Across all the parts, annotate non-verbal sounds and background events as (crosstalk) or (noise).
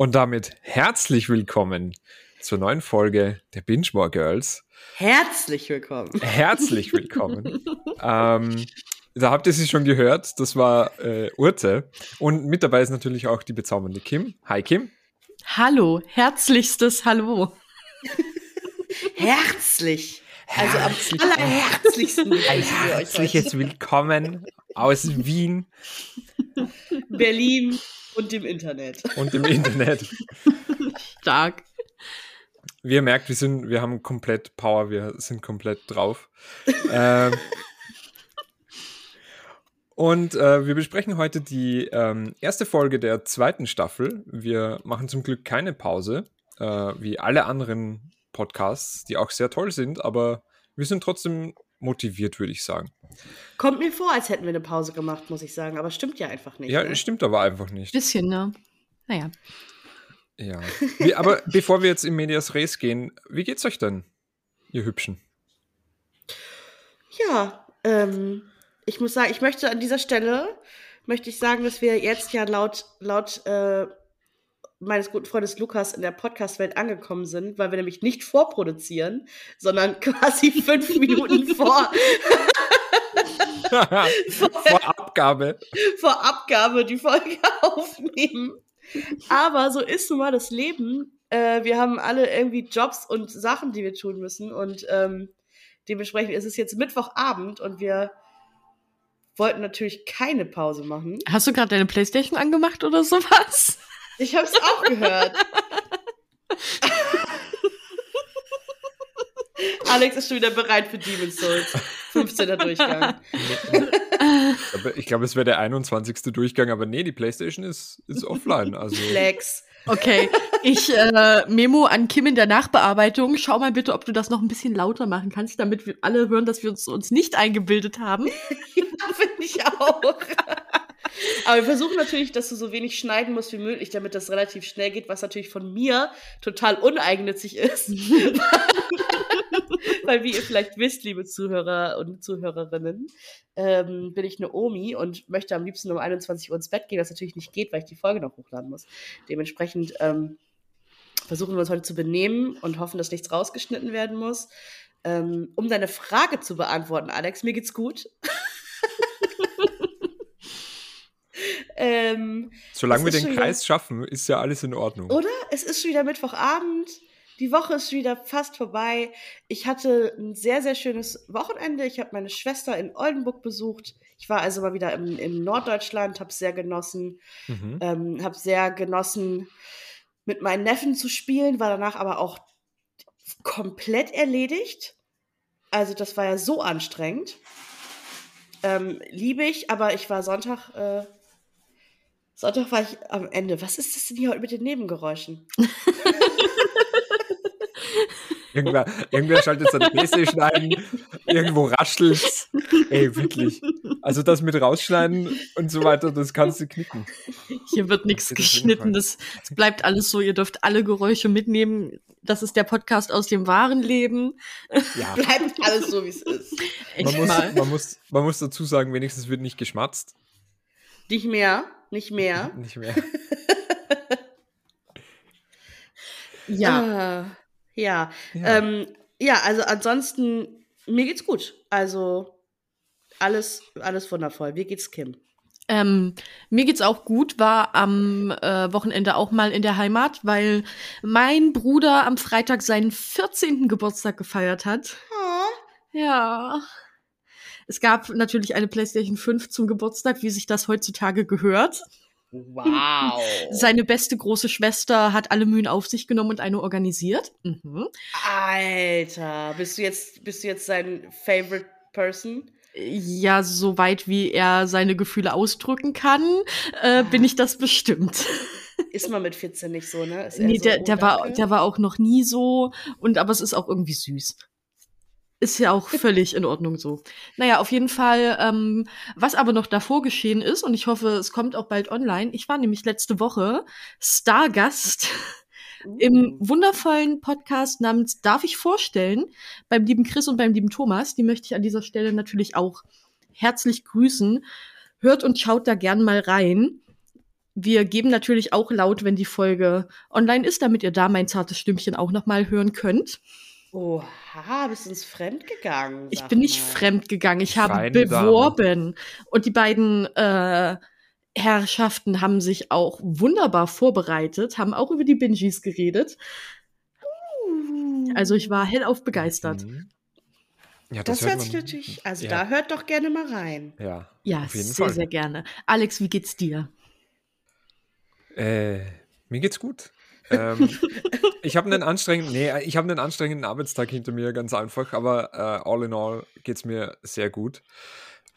Und damit herzlich willkommen zur neuen Folge der Binge More Girls. Herzlich willkommen. Herzlich willkommen. (laughs) ähm, da habt ihr sie schon gehört. Das war äh, Urte. Und mit dabei ist natürlich auch die bezaubernde Kim. Hi Kim. Hallo, herzlichstes Hallo. (laughs) Herzlich. Also am allerherzlichsten. Ein herzliches Willkommen aus Wien. Berlin und dem Internet. Und im Internet. (laughs) Stark. Wie ihr merkt, wir, sind, wir haben komplett Power, wir sind komplett drauf. ähm, und äh, wir besprechen heute die ähm, erste Folge der zweiten Staffel. Wir machen zum Glück keine Pause, äh, wie alle anderen Podcasts, die auch sehr toll sind, aber wir sind trotzdem motiviert, würde ich sagen. Kommt mir vor, als hätten wir eine Pause gemacht, muss ich sagen, aber stimmt ja einfach nicht. Ja, ne? stimmt aber einfach nicht. Bisschen, ne? Naja. Ja. Wie, aber bevor wir jetzt in Medias Res gehen, wie geht's euch denn, ihr Hübschen? Ja, ähm, ich muss sagen, ich möchte an dieser Stelle, möchte ich sagen, dass wir jetzt ja laut, laut äh, meines guten Freundes Lukas in der Podcast-Welt angekommen sind, weil wir nämlich nicht vorproduzieren, sondern (laughs) quasi fünf Minuten vor, (laughs) (laughs) Vor Abgabe. vor Abgabe die Folge (laughs) aufnehmen. Aber so ist nun mal das Leben. Äh, wir haben alle irgendwie Jobs und Sachen, die wir tun müssen. Und ähm, dementsprechend ist es jetzt Mittwochabend und wir wollten natürlich keine Pause machen. Hast du gerade deine Playstation angemacht oder sowas? Ich habe es auch gehört. (laughs) Alex ist schon wieder bereit für Demon's Souls. 15. Durchgang. (laughs) Ich glaube, es wäre der 21. Durchgang, aber nee, die PlayStation ist, ist offline. Also Flex. Okay, ich äh, Memo an Kim in der Nachbearbeitung. Schau mal bitte, ob du das noch ein bisschen lauter machen kannst, damit wir alle hören, dass wir uns, uns nicht eingebildet haben. (laughs) Ja, finde ich auch. Aber wir versuchen natürlich, dass du so wenig schneiden musst wie möglich, damit das relativ schnell geht, was natürlich von mir total uneigennützig ist. (laughs) Weil, wie ihr vielleicht wisst, liebe Zuhörer und Zuhörerinnen, ähm, bin ich eine Omi und möchte am liebsten um 21 Uhr ins Bett gehen, was natürlich nicht geht, weil ich die Folge noch hochladen muss. Dementsprechend ähm, versuchen wir uns heute zu benehmen und hoffen, dass nichts rausgeschnitten werden muss. Ähm, um deine Frage zu beantworten, Alex, mir geht's gut. (laughs) ähm, solange wir den schon wieder- Kreis schaffen, ist ja alles in Ordnung. oder? Es ist schon wieder Mittwochabend. Die Woche ist wieder fast vorbei. Ich hatte ein sehr, sehr schönes Wochenende. Ich habe meine Schwester in Oldenburg besucht. Ich war also mal wieder im, im Norddeutschland, habe es sehr genossen. Mhm. Ähm, habe sehr genossen, mit meinen Neffen zu spielen, war danach aber auch komplett erledigt. Also das war ja so anstrengend. Ähm, liebe ich, aber ich war Sonntag, äh, Sonntag war ich am Ende. Was ist das denn hier heute mit den Nebengeräuschen? (laughs) Irgendwer, irgendwer schaltet seine Playstation ein, irgendwo raschelt's. Ey, wirklich. Also das mit rausschneiden und so weiter, das kannst du knicken. Hier wird nichts geschnitten. Das, das bleibt alles so. Ihr dürft alle Geräusche mitnehmen. Das ist der Podcast aus dem wahren Leben. Ja. (laughs) Bleibt alles so, wie es ist. Man muss, man, muss, man muss dazu sagen, wenigstens wird nicht geschmatzt. Nicht mehr, nicht mehr. Nicht mehr. (laughs) Ja. Ah, ja. Ja. Ähm, ja, also ansonsten, mir geht's gut. Also alles, alles wundervoll. Wie geht's Kim? Ähm, mir geht's auch gut, war am äh, Wochenende auch mal in der Heimat, weil mein Bruder am Freitag seinen 14. Geburtstag gefeiert hat. Ja. Es gab natürlich eine PlayStation 5 zum Geburtstag, wie sich das heutzutage gehört. Wow. Seine beste große Schwester hat alle Mühen auf sich genommen und eine organisiert. Mhm. Alter, bist du jetzt, bist du jetzt sein Favorite Person? Ja, soweit wie er seine Gefühle ausdrücken kann, äh, bin ich das bestimmt. Ist man mit 14 nicht so, ne? Ist Nee, so, der, oh, der, war, danke. der war auch noch nie so. Und aber es ist auch irgendwie süß. Ist ja auch völlig in Ordnung so. Naja, auf jeden Fall, ähm, was aber noch davor geschehen ist, und ich hoffe, es kommt auch bald online. Ich war nämlich letzte Woche Stargast im wundervollen Podcast namens Darf ich vorstellen beim lieben Chris und beim lieben Thomas. Die möchte ich an dieser Stelle natürlich auch herzlich grüßen. Hört und schaut da gern mal rein. wir geben natürlich auch laut, wenn die Folge online ist, damit ihr da mein zartes Stimmchen auch noch mal hören könnt. Oha, bist du ins Fremd gegangen? Ich bin nicht mal. fremd gegangen, ich habe Feine Dame. beworben. Und die beiden äh, Herrschaften haben sich auch wunderbar vorbereitet, haben auch über die Bingies geredet. Also ich war hellauf begeistert. Mhm. Ja, Das, hört hört sich man- natürlich, also ja. da hört doch gerne mal rein. Ja, Ja, auf jeden sehr, Fall. sehr gerne. Alex, wie geht's dir? Äh, mir geht's gut. Ähm, (laughs) ich habe einen anstrengenden, nee, ich habe einen anstrengenden Arbeitstag hinter mir, ganz einfach, aber äh, all in all geht's mir sehr gut.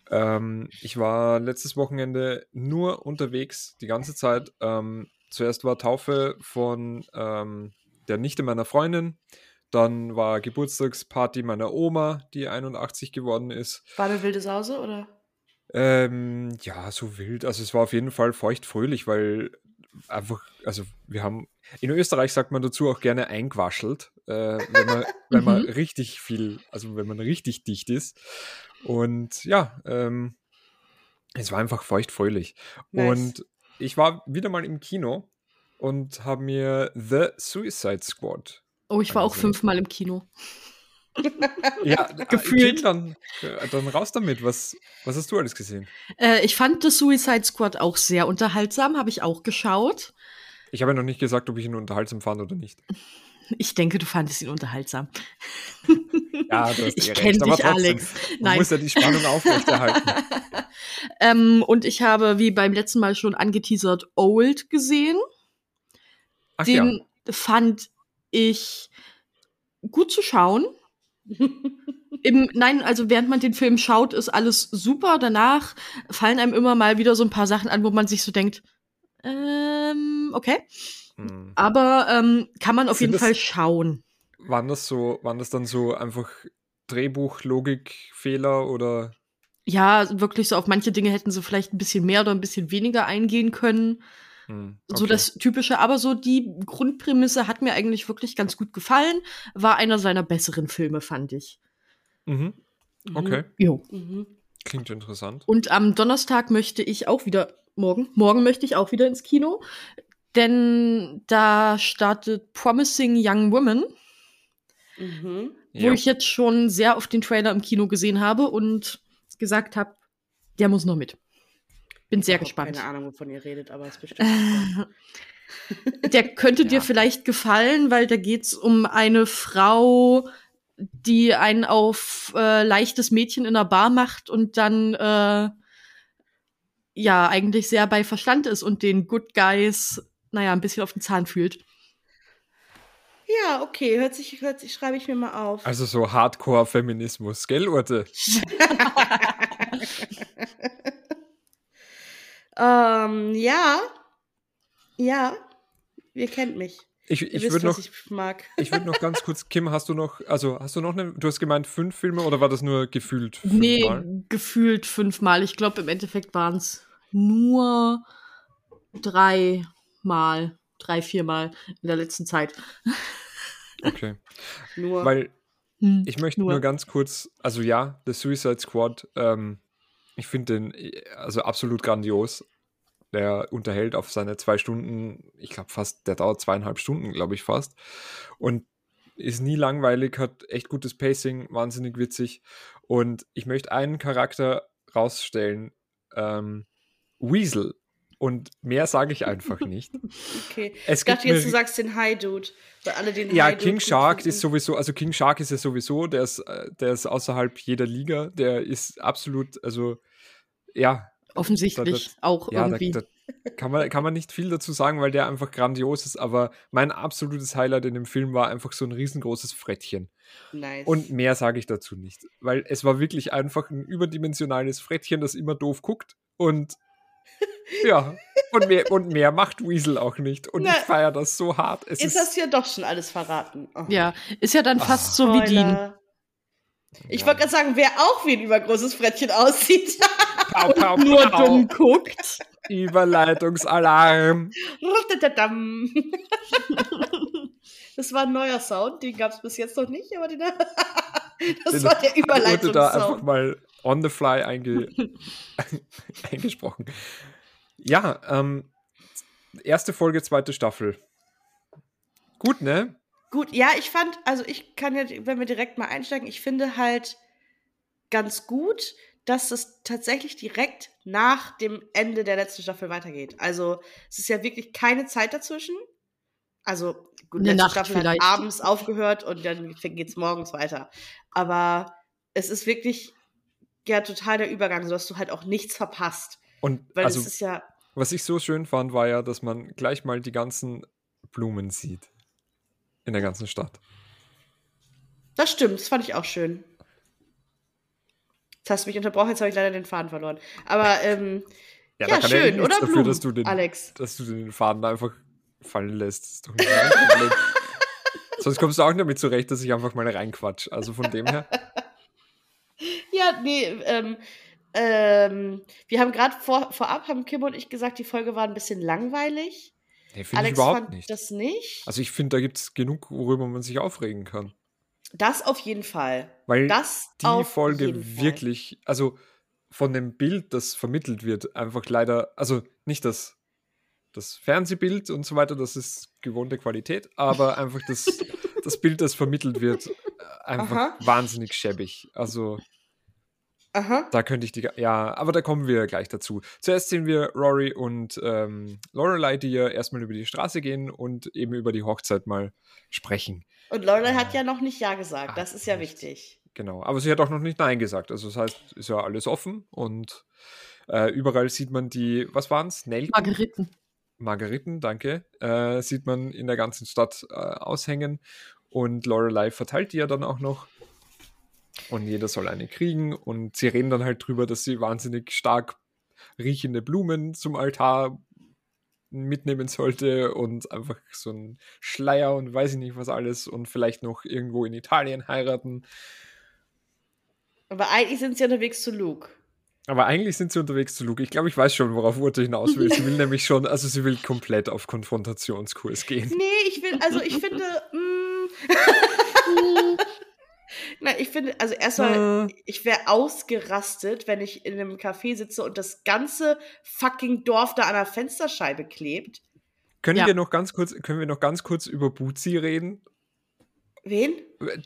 Ähm, ich war letztes Wochenende nur unterwegs, die ganze Zeit. Ähm, zuerst war Taufe von ähm, der Nichte meiner Freundin, dann war Geburtstagsparty meiner Oma, die 81 geworden ist. War eine wilde Sause oder? Ähm, ja, so wild. Also es war auf jeden Fall feucht-fröhlich, weil einfach, also wir haben, in Österreich sagt man dazu auch gerne eingewaschelt, äh, wenn man, (laughs) wenn man Mhm. richtig viel, also wenn man richtig dicht ist. Und ja, ähm, es war einfach feucht-fröhlich. Nice. Und ich war wieder mal im Kino und habe mir The Suicide Squad. Oh, ich war auch fünfmal im Kino. Ja, (laughs) Gefühlt. Dann, äh, dann raus damit. Was, was hast du alles gesehen? Äh, ich fand The Suicide Squad auch sehr unterhaltsam, habe ich auch geschaut. Ich habe ja noch nicht gesagt, ob ich ihn unterhaltsam fand oder nicht. Ich denke, du fandest ihn unterhaltsam. Ja, du hast (laughs) Ich eh kenn recht, aber dich, trotzdem, Alex. Nein. muss ja die Spannung aufrechterhalten. (laughs) ähm, und ich habe, wie beim letzten Mal schon angeteasert, Old gesehen. Ach ja. Den fand ich gut zu schauen. Im, nein, also während man den Film schaut, ist alles super. Danach fallen einem immer mal wieder so ein paar Sachen an, wo man sich so denkt, ähm, okay. Hm. Aber ähm, kann man auf Sind jeden das- Fall schauen. Waren das so, waren das dann so einfach Drehbuch-Logikfehler oder? Ja, wirklich so auf manche Dinge hätten sie vielleicht ein bisschen mehr oder ein bisschen weniger eingehen können. Hm, So okay. das Typische, aber so die Grundprämisse hat mir eigentlich wirklich ganz gut gefallen. War einer seiner besseren Filme, fand ich. Mhm. Okay, Jo. Mhm. klingt interessant. Und am Donnerstag möchte ich auch wieder, morgen, morgen möchte ich auch wieder ins Kino. Denn da startet Promising Young Women, Mhm. wo Ja. ich jetzt schon sehr oft den Trailer im Kino gesehen habe und gesagt habe, der muss noch mit. Bin sehr Ich gespannt. Keine Ahnung, wovon ihr redet, aber es ist bestimmt. (laughs) Der könnte (laughs) dir Ja. vielleicht gefallen, weil da geht's um eine Frau, die einen auf äh, leichtes Mädchen in einer Bar macht und dann äh, ja eigentlich sehr bei Verstand ist und den Good Guys, naja, ein bisschen auf den Zahn fühlt. ja, okay, hört sich, hört sich, schreibe ich mir mal auf. Also so Hardcore-Feminismus, gell, Urte? (laughs) ähm, ja. Ja. Ihr kennt mich. Ich, ich wisst, würde was noch, ich mag. ich würde noch ganz kurz, Kim, hast du noch, also hast du noch eine, du hast gemeint fünf Filme oder war das nur gefühlt fünfmal? Nee, gefühlt fünfmal. Ich glaube, im Endeffekt waren's nur dreimal, drei, viermal in der letzten Zeit. (laughs) Okay. Nur. Weil Hm, Ich möchte nur. ganz kurz, also ja, The Suicide Squad, ähm, ich finde den äh, also absolut grandios. Der unterhält auf seine zwei Stunden, ich glaube fast, der dauert zweieinhalb Stunden, glaube ich fast. Und ist nie langweilig, hat echt gutes Pacing, wahnsinnig witzig. Und ich möchte einen Charakter rausstellen, ähm, Weasel. Und mehr sage ich einfach (laughs) nicht. okay. Es Ich dachte jetzt, du sagst den High Dude. Weil alle den Ja, High Dude King gut Shark finden. ist sowieso, also King Shark ist ja sowieso, der ist, äh, der ist außerhalb jeder Liga, der ist absolut, also ja, Offensichtlich Da- auch ja, da, irgendwie. da kann man, kann man nicht viel dazu sagen, weil der einfach grandios ist, aber mein absolutes Highlight in dem Film war einfach so ein riesengroßes Frettchen. Nice. Und mehr sage ich dazu nicht, weil es war wirklich einfach ein überdimensionales Frettchen, das immer doof guckt und (laughs) ja, und mehr, und mehr macht Weasel auch nicht. Und Na, ich feiere das so hart. Es Jetzt ist, hast du ja doch schon alles verraten. Oh. ja, ist ja dann fast so wie Dean. Spoiler. Ich wollte gerade sagen, wer auch wie ein übergroßes Frettchen aussieht. (laughs) Pau, pau, Nur pau. dumm guckt. Überleitungsalarm. (laughs) Das war ein neuer Sound, den gab es bis jetzt noch nicht, aber den, (laughs) das Den war der wurde da einfach Überleitungssound. mal on the fly einge (laughs) eingesprochen. Ja, ähm, erste Folge, zweite Staffel. Gut, ne? Gut, ja, ich fand, also ich kann ja, wenn wir direkt mal einsteigen, ich finde halt ganz gut, dass es tatsächlich direkt nach dem Ende der letzten Staffel weitergeht. Also es ist ja wirklich keine Zeit dazwischen. Also gut, letzte Nacht Staffel vielleicht. hat abends aufgehört und dann geht's morgens weiter. Aber es ist wirklich ja total der Übergang, sodass du halt auch nichts verpasst. Und Weil also, es ist ja, was ich so schön fand, war ja, dass man gleich mal die ganzen Blumen sieht. In der ganzen Stadt. das stimmt, das fand ich auch schön. Hast du mich unterbrochen, jetzt habe ich leider den Faden verloren. Aber ähm, (laughs) ja, eh schön, oder dafür, Blumen, dass du den, Alex? dass du den Faden einfach fallen lässt. Das ist doch nicht Problem. (laughs) Sonst kommst du auch damit zurecht, dass ich einfach mal reinquatsch. Also von dem her. (laughs) Ja, nee, ähm, ähm, wir haben gerade vor, vorab, haben Kim und ich gesagt, die Folge war ein bisschen langweilig. Nee, finde ich Alex überhaupt fand nicht. das nicht. Also ich finde, da gibt es genug, worüber man sich aufregen kann. Das auf jeden Fall. Weil Das die Folge wirklich, also von dem Bild, das vermittelt wird, einfach leider, also nicht das, das Fernsehbild und so weiter, das ist gewohnte Qualität, aber (laughs) einfach das, das Bild, das vermittelt wird, äh, einfach Aha. wahnsinnig schäbig. Also Aha. da könnte ich die, ja, aber da kommen wir gleich dazu. Zuerst sehen wir Rory und ähm, Lorelei, die ja erstmal über die Straße gehen und eben über die Hochzeit mal sprechen. Und Lorelei hat ja noch nicht Ja gesagt. Das Ah, ist ja wichtig. Genau, aber sie hat auch noch nicht Nein gesagt. Also das heißt, ist ja alles offen und äh, überall sieht man die, was waren es? Nelken? Margeriten. Margeriten, danke. Äh, sieht man in der ganzen Stadt äh, aushängen und Lorelei verteilt die ja dann auch noch. Und jeder soll eine kriegen und sie reden dann halt drüber, dass sie wahnsinnig stark riechende Blumen zum Altar mitnehmen sollte und einfach so ein Schleier und weiß ich nicht was alles und vielleicht noch irgendwo in Italien heiraten. Aber eigentlich sind sie unterwegs zu Luke. Aber eigentlich sind sie unterwegs zu Luke. Ich glaube, ich weiß schon, worauf Urte hinaus will. Sie will (laughs) nämlich schon, also sie will komplett auf Konfrontationskurs gehen. Nee, ich will, also ich finde, mm, (laughs) (laughs) na, ich finde, also erstmal, Äh, ich wäre ausgerastet, wenn ich in einem Café sitze und das ganze fucking Dorf da an der Fensterscheibe klebt. können Ja. wir noch ganz kurz, können wir noch ganz kurz über Buzi reden? Wen?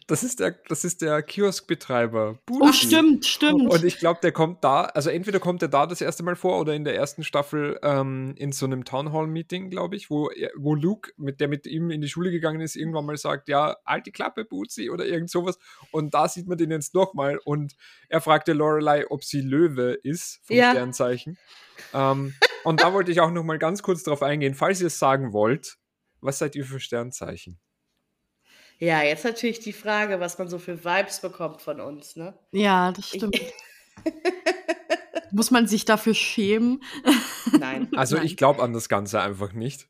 Das ist der, das ist der Kioskbetreiber. Oh, Buzi. stimmt, stimmt. Und ich glaube, der kommt da, also entweder kommt er da das erste Mal vor oder in der ersten Staffel ähm, in so einem Town Hall Meeting, glaube ich, wo, er- wo Luke, mit der mit ihm in die Schule gegangen ist, irgendwann mal sagt, ja, alte Klappe, Buzi oder irgend sowas. Und da sieht man den jetzt nochmal und er fragte Lorelei, ob sie Löwe ist, vom Ja. Sternzeichen. Ähm, und da wollte ich auch nochmal ganz kurz drauf eingehen, falls ihr es sagen wollt, was seid ihr für Sternzeichen? Ja, jetzt natürlich die Frage, was man so für Vibes bekommt von uns, ne? ja, das Ich, stimmt. (laughs) Muss man sich dafür schämen? nein. (laughs) Also Nein. ich glaube an das Ganze einfach nicht.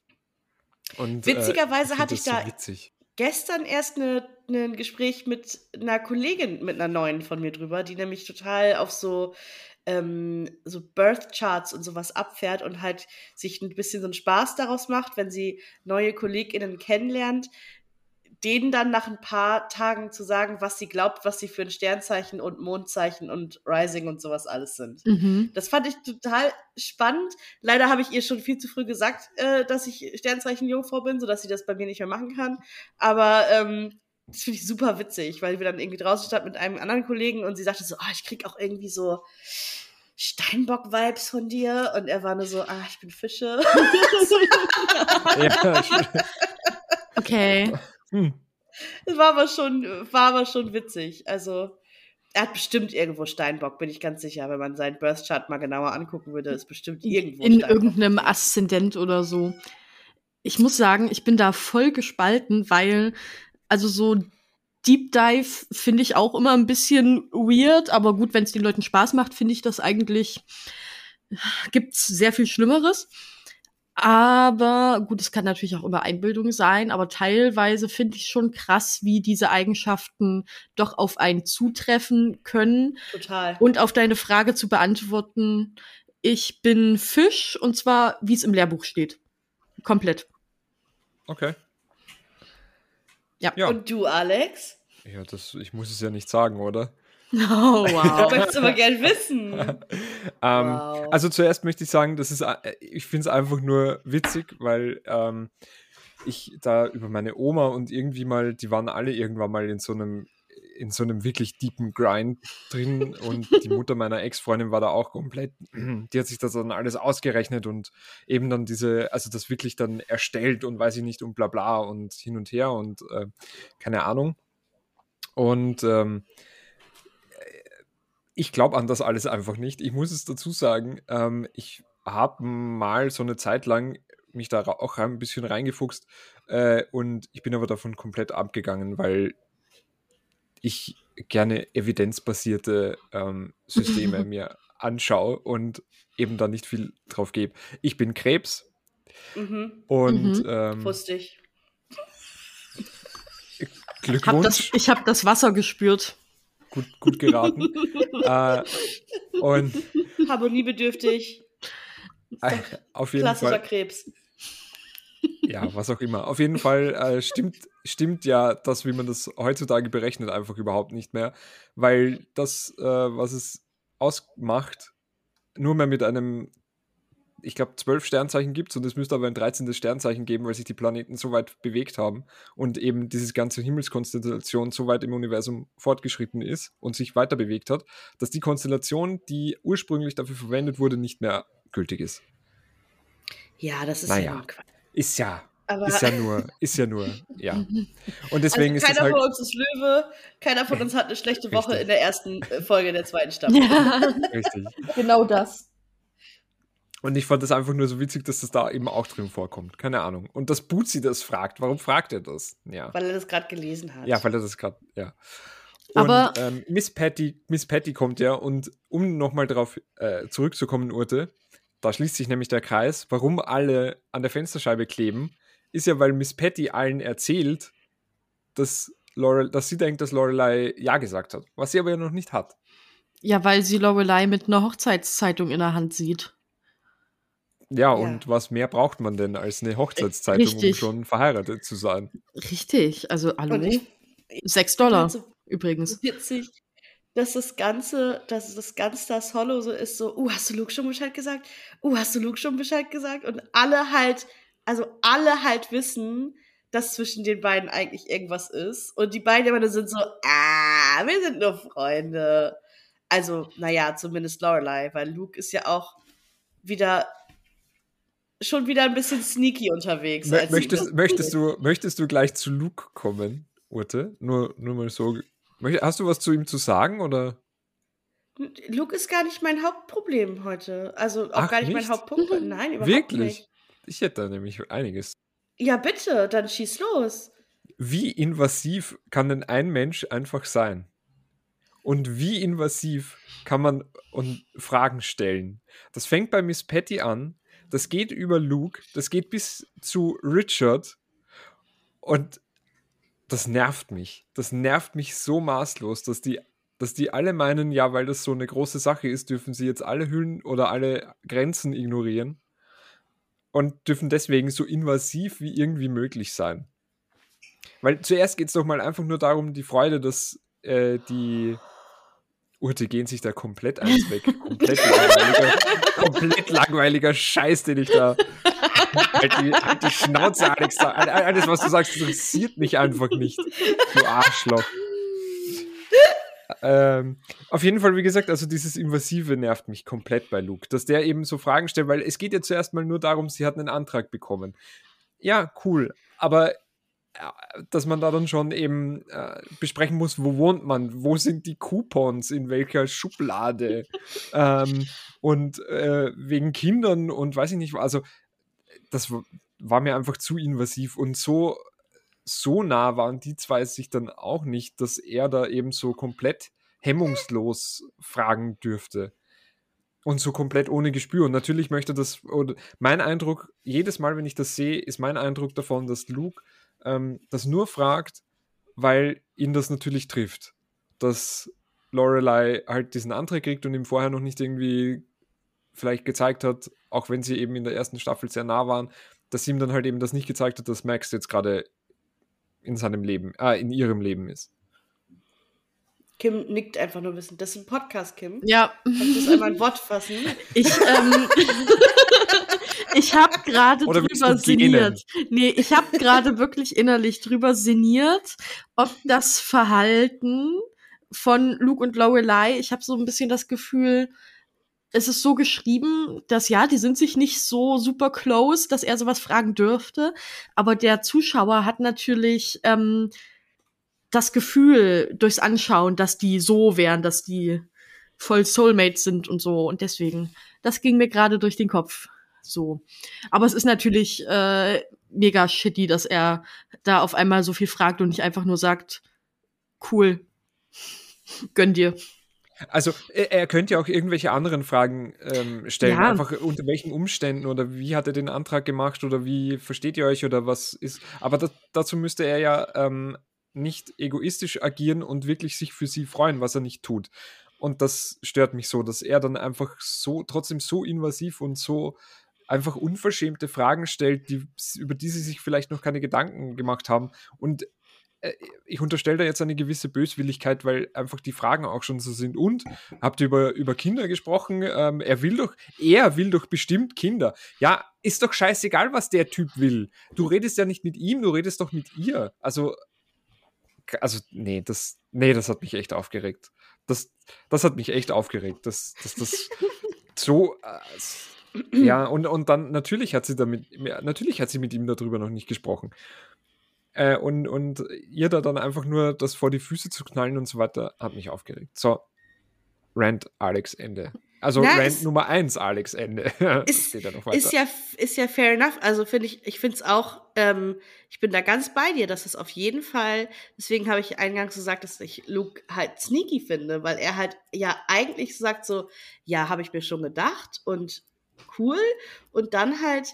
Und, äh, Witzigerweise find hatte ich da so witzig. gestern erst eine, ne, ein Gespräch mit einer Kollegin, mit einer neuen von mir drüber, die nämlich total auf so, ähm, so Birth Charts und sowas abfährt und halt sich ein bisschen so einen Spaß daraus macht, wenn sie neue KollegInnen kennenlernt, denen dann nach ein paar Tagen zu sagen, was sie glaubt, was sie für ein Sternzeichen und Mondzeichen und Rising und sowas alles sind. Mhm. Das fand ich total spannend. Leider habe ich ihr schon viel zu früh gesagt, äh, dass ich Sternzeichen Jungfrau bin, sodass sie das bei mir nicht mehr machen kann. Aber ähm, das finde ich super witzig, weil wir dann irgendwie draußen standen mit einem anderen Kollegen und sie sagte so, ah, ich krieg auch irgendwie so Steinbock-Vibes von dir. Und er war nur so, ah, ich bin Fische. (laughs) (laughs) (laughs) Ja, Okay. Hm. Das war aber schon, war aber schon witzig. Also, er hat bestimmt irgendwo Steinbock, bin ich ganz sicher. Wenn man seinen Birth Chart mal genauer angucken würde, ist bestimmt irgendwo In Steinbock. irgendeinem Aszendent oder so. Ich muss sagen, ich bin da voll gespalten, weil, also so Deep Dive finde ich auch immer ein bisschen weird, aber gut, wenn es den Leuten Spaß macht, finde ich das eigentlich, gibt's sehr viel Schlimmeres. Aber gut, es kann natürlich auch immer Einbildung sein, aber teilweise finde ich schon krass, wie diese Eigenschaften doch auf einen zutreffen können. Total. Und auf deine Frage zu beantworten, ich bin Fisch und zwar, wie es im Lehrbuch steht. Komplett. Okay. Ja. Ja. Und du, Alex? ja, das, ich muss es ja nicht sagen, oder? (laughs) Oh, wow. Ich möchte es aber gern wissen. (laughs) ähm, Wow. Also zuerst möchte ich sagen, das ist, äh, ich finde es einfach nur witzig, weil ähm, ich da über meine Oma und irgendwie mal, die waren alle irgendwann mal in so einem in so einem wirklich deepen Grind drin (laughs) und die Mutter meiner Ex-Freundin war da auch komplett, (clears throat) die hat sich das dann alles ausgerechnet und eben dann diese, also das wirklich dann erstellt und weiß ich nicht und bla bla und hin und her und äh, keine Ahnung. Und ähm, ich glaube an das alles einfach nicht. Ich muss es dazu sagen, ähm, ich habe mal so eine Zeit lang mich da auch ein bisschen reingefuchst äh, und ich bin aber davon komplett abgegangen, weil ich gerne evidenzbasierte ähm, Systeme (laughs) mir anschaue und eben da nicht viel drauf gebe. Ich bin Krebs Mhm. und Mhm. ähm, Wusste ich. Hab das, Glückwunsch, ich habe das Wasser gespürt. Gut, gut geraten. (laughs) äh, und Harmoniebedürftig. äh, auf jeden Klassischer Fall. Krebs. Ja, was auch immer. Auf jeden Fall äh, stimmt, stimmt ja das, wie man das heutzutage berechnet, einfach überhaupt nicht mehr, weil das, äh, was es ausmacht, nur mehr mit einem, ich glaube, zwölf Sternzeichen gibt es und es müsste aber ein 13. Sternzeichen geben, weil sich die Planeten so weit bewegt haben und eben diese ganze Himmelskonstellation so weit im Universum fortgeschritten ist und sich weiter bewegt hat, dass die Konstellation, die ursprünglich dafür verwendet wurde, nicht mehr gültig ist. Ja, das ist Naja. ja Quatsch. Ist ja, Aber ist ja nur, ist ja nur, ja. (laughs) Und deswegen also ist es keiner halt, von uns ist Löwe, keiner von uns hat eine schlechte Woche Richtig. in der ersten äh, Folge der zweiten (laughs) Staffel. Ja. richtig. Genau das. Und ich fand das einfach nur so witzig, dass das da eben auch drin vorkommt. Keine Ahnung. Und dass Bootsy das fragt. Warum fragt er das? Ja. Weil er das gerade gelesen hat. Ja, weil er das gerade, ja. Und, Aber- ähm, Miss Patty, Miss Patty kommt ja und um nochmal darauf äh, zurückzukommen, Urte, da schließt sich nämlich der Kreis, warum alle an der Fensterscheibe kleben, ist ja, weil Miss Patty allen erzählt, dass, Laurel, dass sie denkt, dass Lorelei Ja gesagt hat, was sie aber ja noch nicht hat. ja, weil sie Lorelei mit einer Hochzeitszeitung in der Hand sieht. Ja, und was mehr braucht man denn als eine Hochzeitszeitung, um Richtig. schon verheiratet zu sein? Richtig, also hallo. Ich, Sechs Dollar so übrigens. witzig, dass das Ganze, dass das ganz Stars Hollow so ist, so, uh, hast du Luke schon Bescheid gesagt? Uh, hast du Luke schon Bescheid gesagt? Und alle halt, also alle halt wissen, dass zwischen den beiden eigentlich irgendwas ist. Und die beiden immer nur sind so, ah, wir sind nur Freunde. Also, naja, zumindest Lorelei, weil Luke ist ja auch wieder schon wieder ein bisschen sneaky unterwegs. Mö als sie möchtest, das- möchtest, du, möchtest du gleich zu Luke kommen, Urte? Nur, nur mal so. Hast du was zu ihm zu sagen oder? Luke ist gar nicht mein Hauptproblem heute. Also auch Ach, gar nicht, mein nicht? Hauptpunkt. Nein, überhaupt Wirklich? nicht. Ich hätte da nämlich einiges. Ja, bitte, dann schieß los. Wie invasiv kann denn ein Mensch einfach sein? Und wie invasiv kann man und Fragen stellen? Das fängt bei Miss Patty an, das geht über Luke, das geht bis zu Richard und das nervt mich. Das nervt mich so maßlos, dass die, dass die alle meinen, ja, weil das so eine große Sache ist, dürfen sie jetzt alle Hüllen oder alle Grenzen ignorieren und dürfen deswegen so invasiv wie irgendwie möglich sein. Weil zuerst geht es doch mal einfach nur darum, die Freude, dass äh, die Urte gehen sich da komplett eins weg. Komplett langweiliger, (laughs) komplett langweiliger Scheiß, den ich da. halt, die, halt die Schnauze, Alex. da- Alles, was du sagst, interessiert mich einfach nicht. Du Arschloch. Ähm, auf jeden Fall, wie gesagt, also dieses Invasive nervt mich komplett bei Luke, dass der eben so Fragen stellt, weil es geht ja zuerst mal nur darum, sie hat einen Antrag bekommen. Ja, cool, aber dass man da dann schon eben äh, besprechen muss, wo wohnt man, wo sind die Coupons, in welcher Schublade (laughs) ähm, und äh, wegen Kindern und weiß ich nicht, also das war mir einfach zu invasiv und so so nah waren die zwei sich dann auch nicht, dass er da eben so komplett hemmungslos fragen dürfte. Und so komplett ohne Gespür. Und natürlich möchte das, oder mein Eindruck, jedes Mal, wenn ich das sehe, ist mein Eindruck davon, dass Luke ähm, das nur fragt, weil ihn das natürlich trifft. Dass Lorelei halt diesen Antrag kriegt und ihm vorher noch nicht irgendwie vielleicht gezeigt hat, auch wenn sie eben in der ersten Staffel sehr nah waren, dass ihm dann halt eben das nicht gezeigt hat, dass Max jetzt gerade in seinem Leben, äh, in ihrem Leben ist. Kim nickt einfach nur wissen. Das ist ein Podcast, Kim. Ja. Kannst du das einmal ein Wort fassen? Ich, ähm, (laughs) ich habe gerade drüber sinniert. Nee, ich habe gerade wirklich innerlich drüber sinniert, ob das Verhalten von Luke und Lorelei, ich habe so ein bisschen das Gefühl, es ist so geschrieben, dass ja, die sind sich nicht so super close, dass er sowas fragen dürfte, aber der Zuschauer hat natürlich ähm, das Gefühl durchs Anschauen, dass die so wären, dass die voll Soulmates sind und so und deswegen, das ging mir gerade durch den Kopf. So. Aber es ist natürlich äh, mega shitty, dass er da auf einmal so viel fragt und nicht einfach nur sagt, cool, gönn dir. Also er, könnte ja auch irgendwelche anderen Fragen ähm, stellen, Ja. einfach unter welchen Umständen oder wie hat er den Antrag gemacht oder wie versteht ihr euch oder was ist. Aber das, dazu müsste er ja ähm, nicht egoistisch agieren und wirklich sich für sie freuen, was er nicht tut. Und das stört mich so, dass er dann einfach so trotzdem so invasiv und so einfach unverschämte Fragen stellt, die, über die sie sich vielleicht noch keine Gedanken gemacht haben. Und äh, ich unterstelle da jetzt eine gewisse Böswilligkeit, weil einfach die Fragen auch schon so sind. Und habt ihr über, über Kinder gesprochen? Ähm, er will doch, er will doch bestimmt Kinder. Ja, ist doch scheißegal, was der Typ will. Du redest ja nicht mit ihm, du redest doch mit ihr. Also, also, nee, das, nee, das hat mich echt aufgeregt. Das, das hat mich echt aufgeregt, dass dass das (laughs) so, äh, ja, (clears throat) und, und dann natürlich hat sie damit, natürlich hat sie mit ihm darüber noch nicht gesprochen. Äh, und, und ihr da dann einfach nur das vor die Füße zu knallen und so weiter, hat mich aufgeregt. So, Rant Alex Ende. Also Na, Rant Nummer 1 Alex Ende. (laughs) Ist-. Ist ja, ist ja fair enough. Also finde ich, ich finde es auch, ähm, ich bin da ganz bei dir, dass es auf jeden Fall, deswegen habe ich eingangs gesagt, dass ich Luke halt sneaky finde, weil er halt ja eigentlich sagt so, ja, habe ich mir schon gedacht und cool. Und dann halt,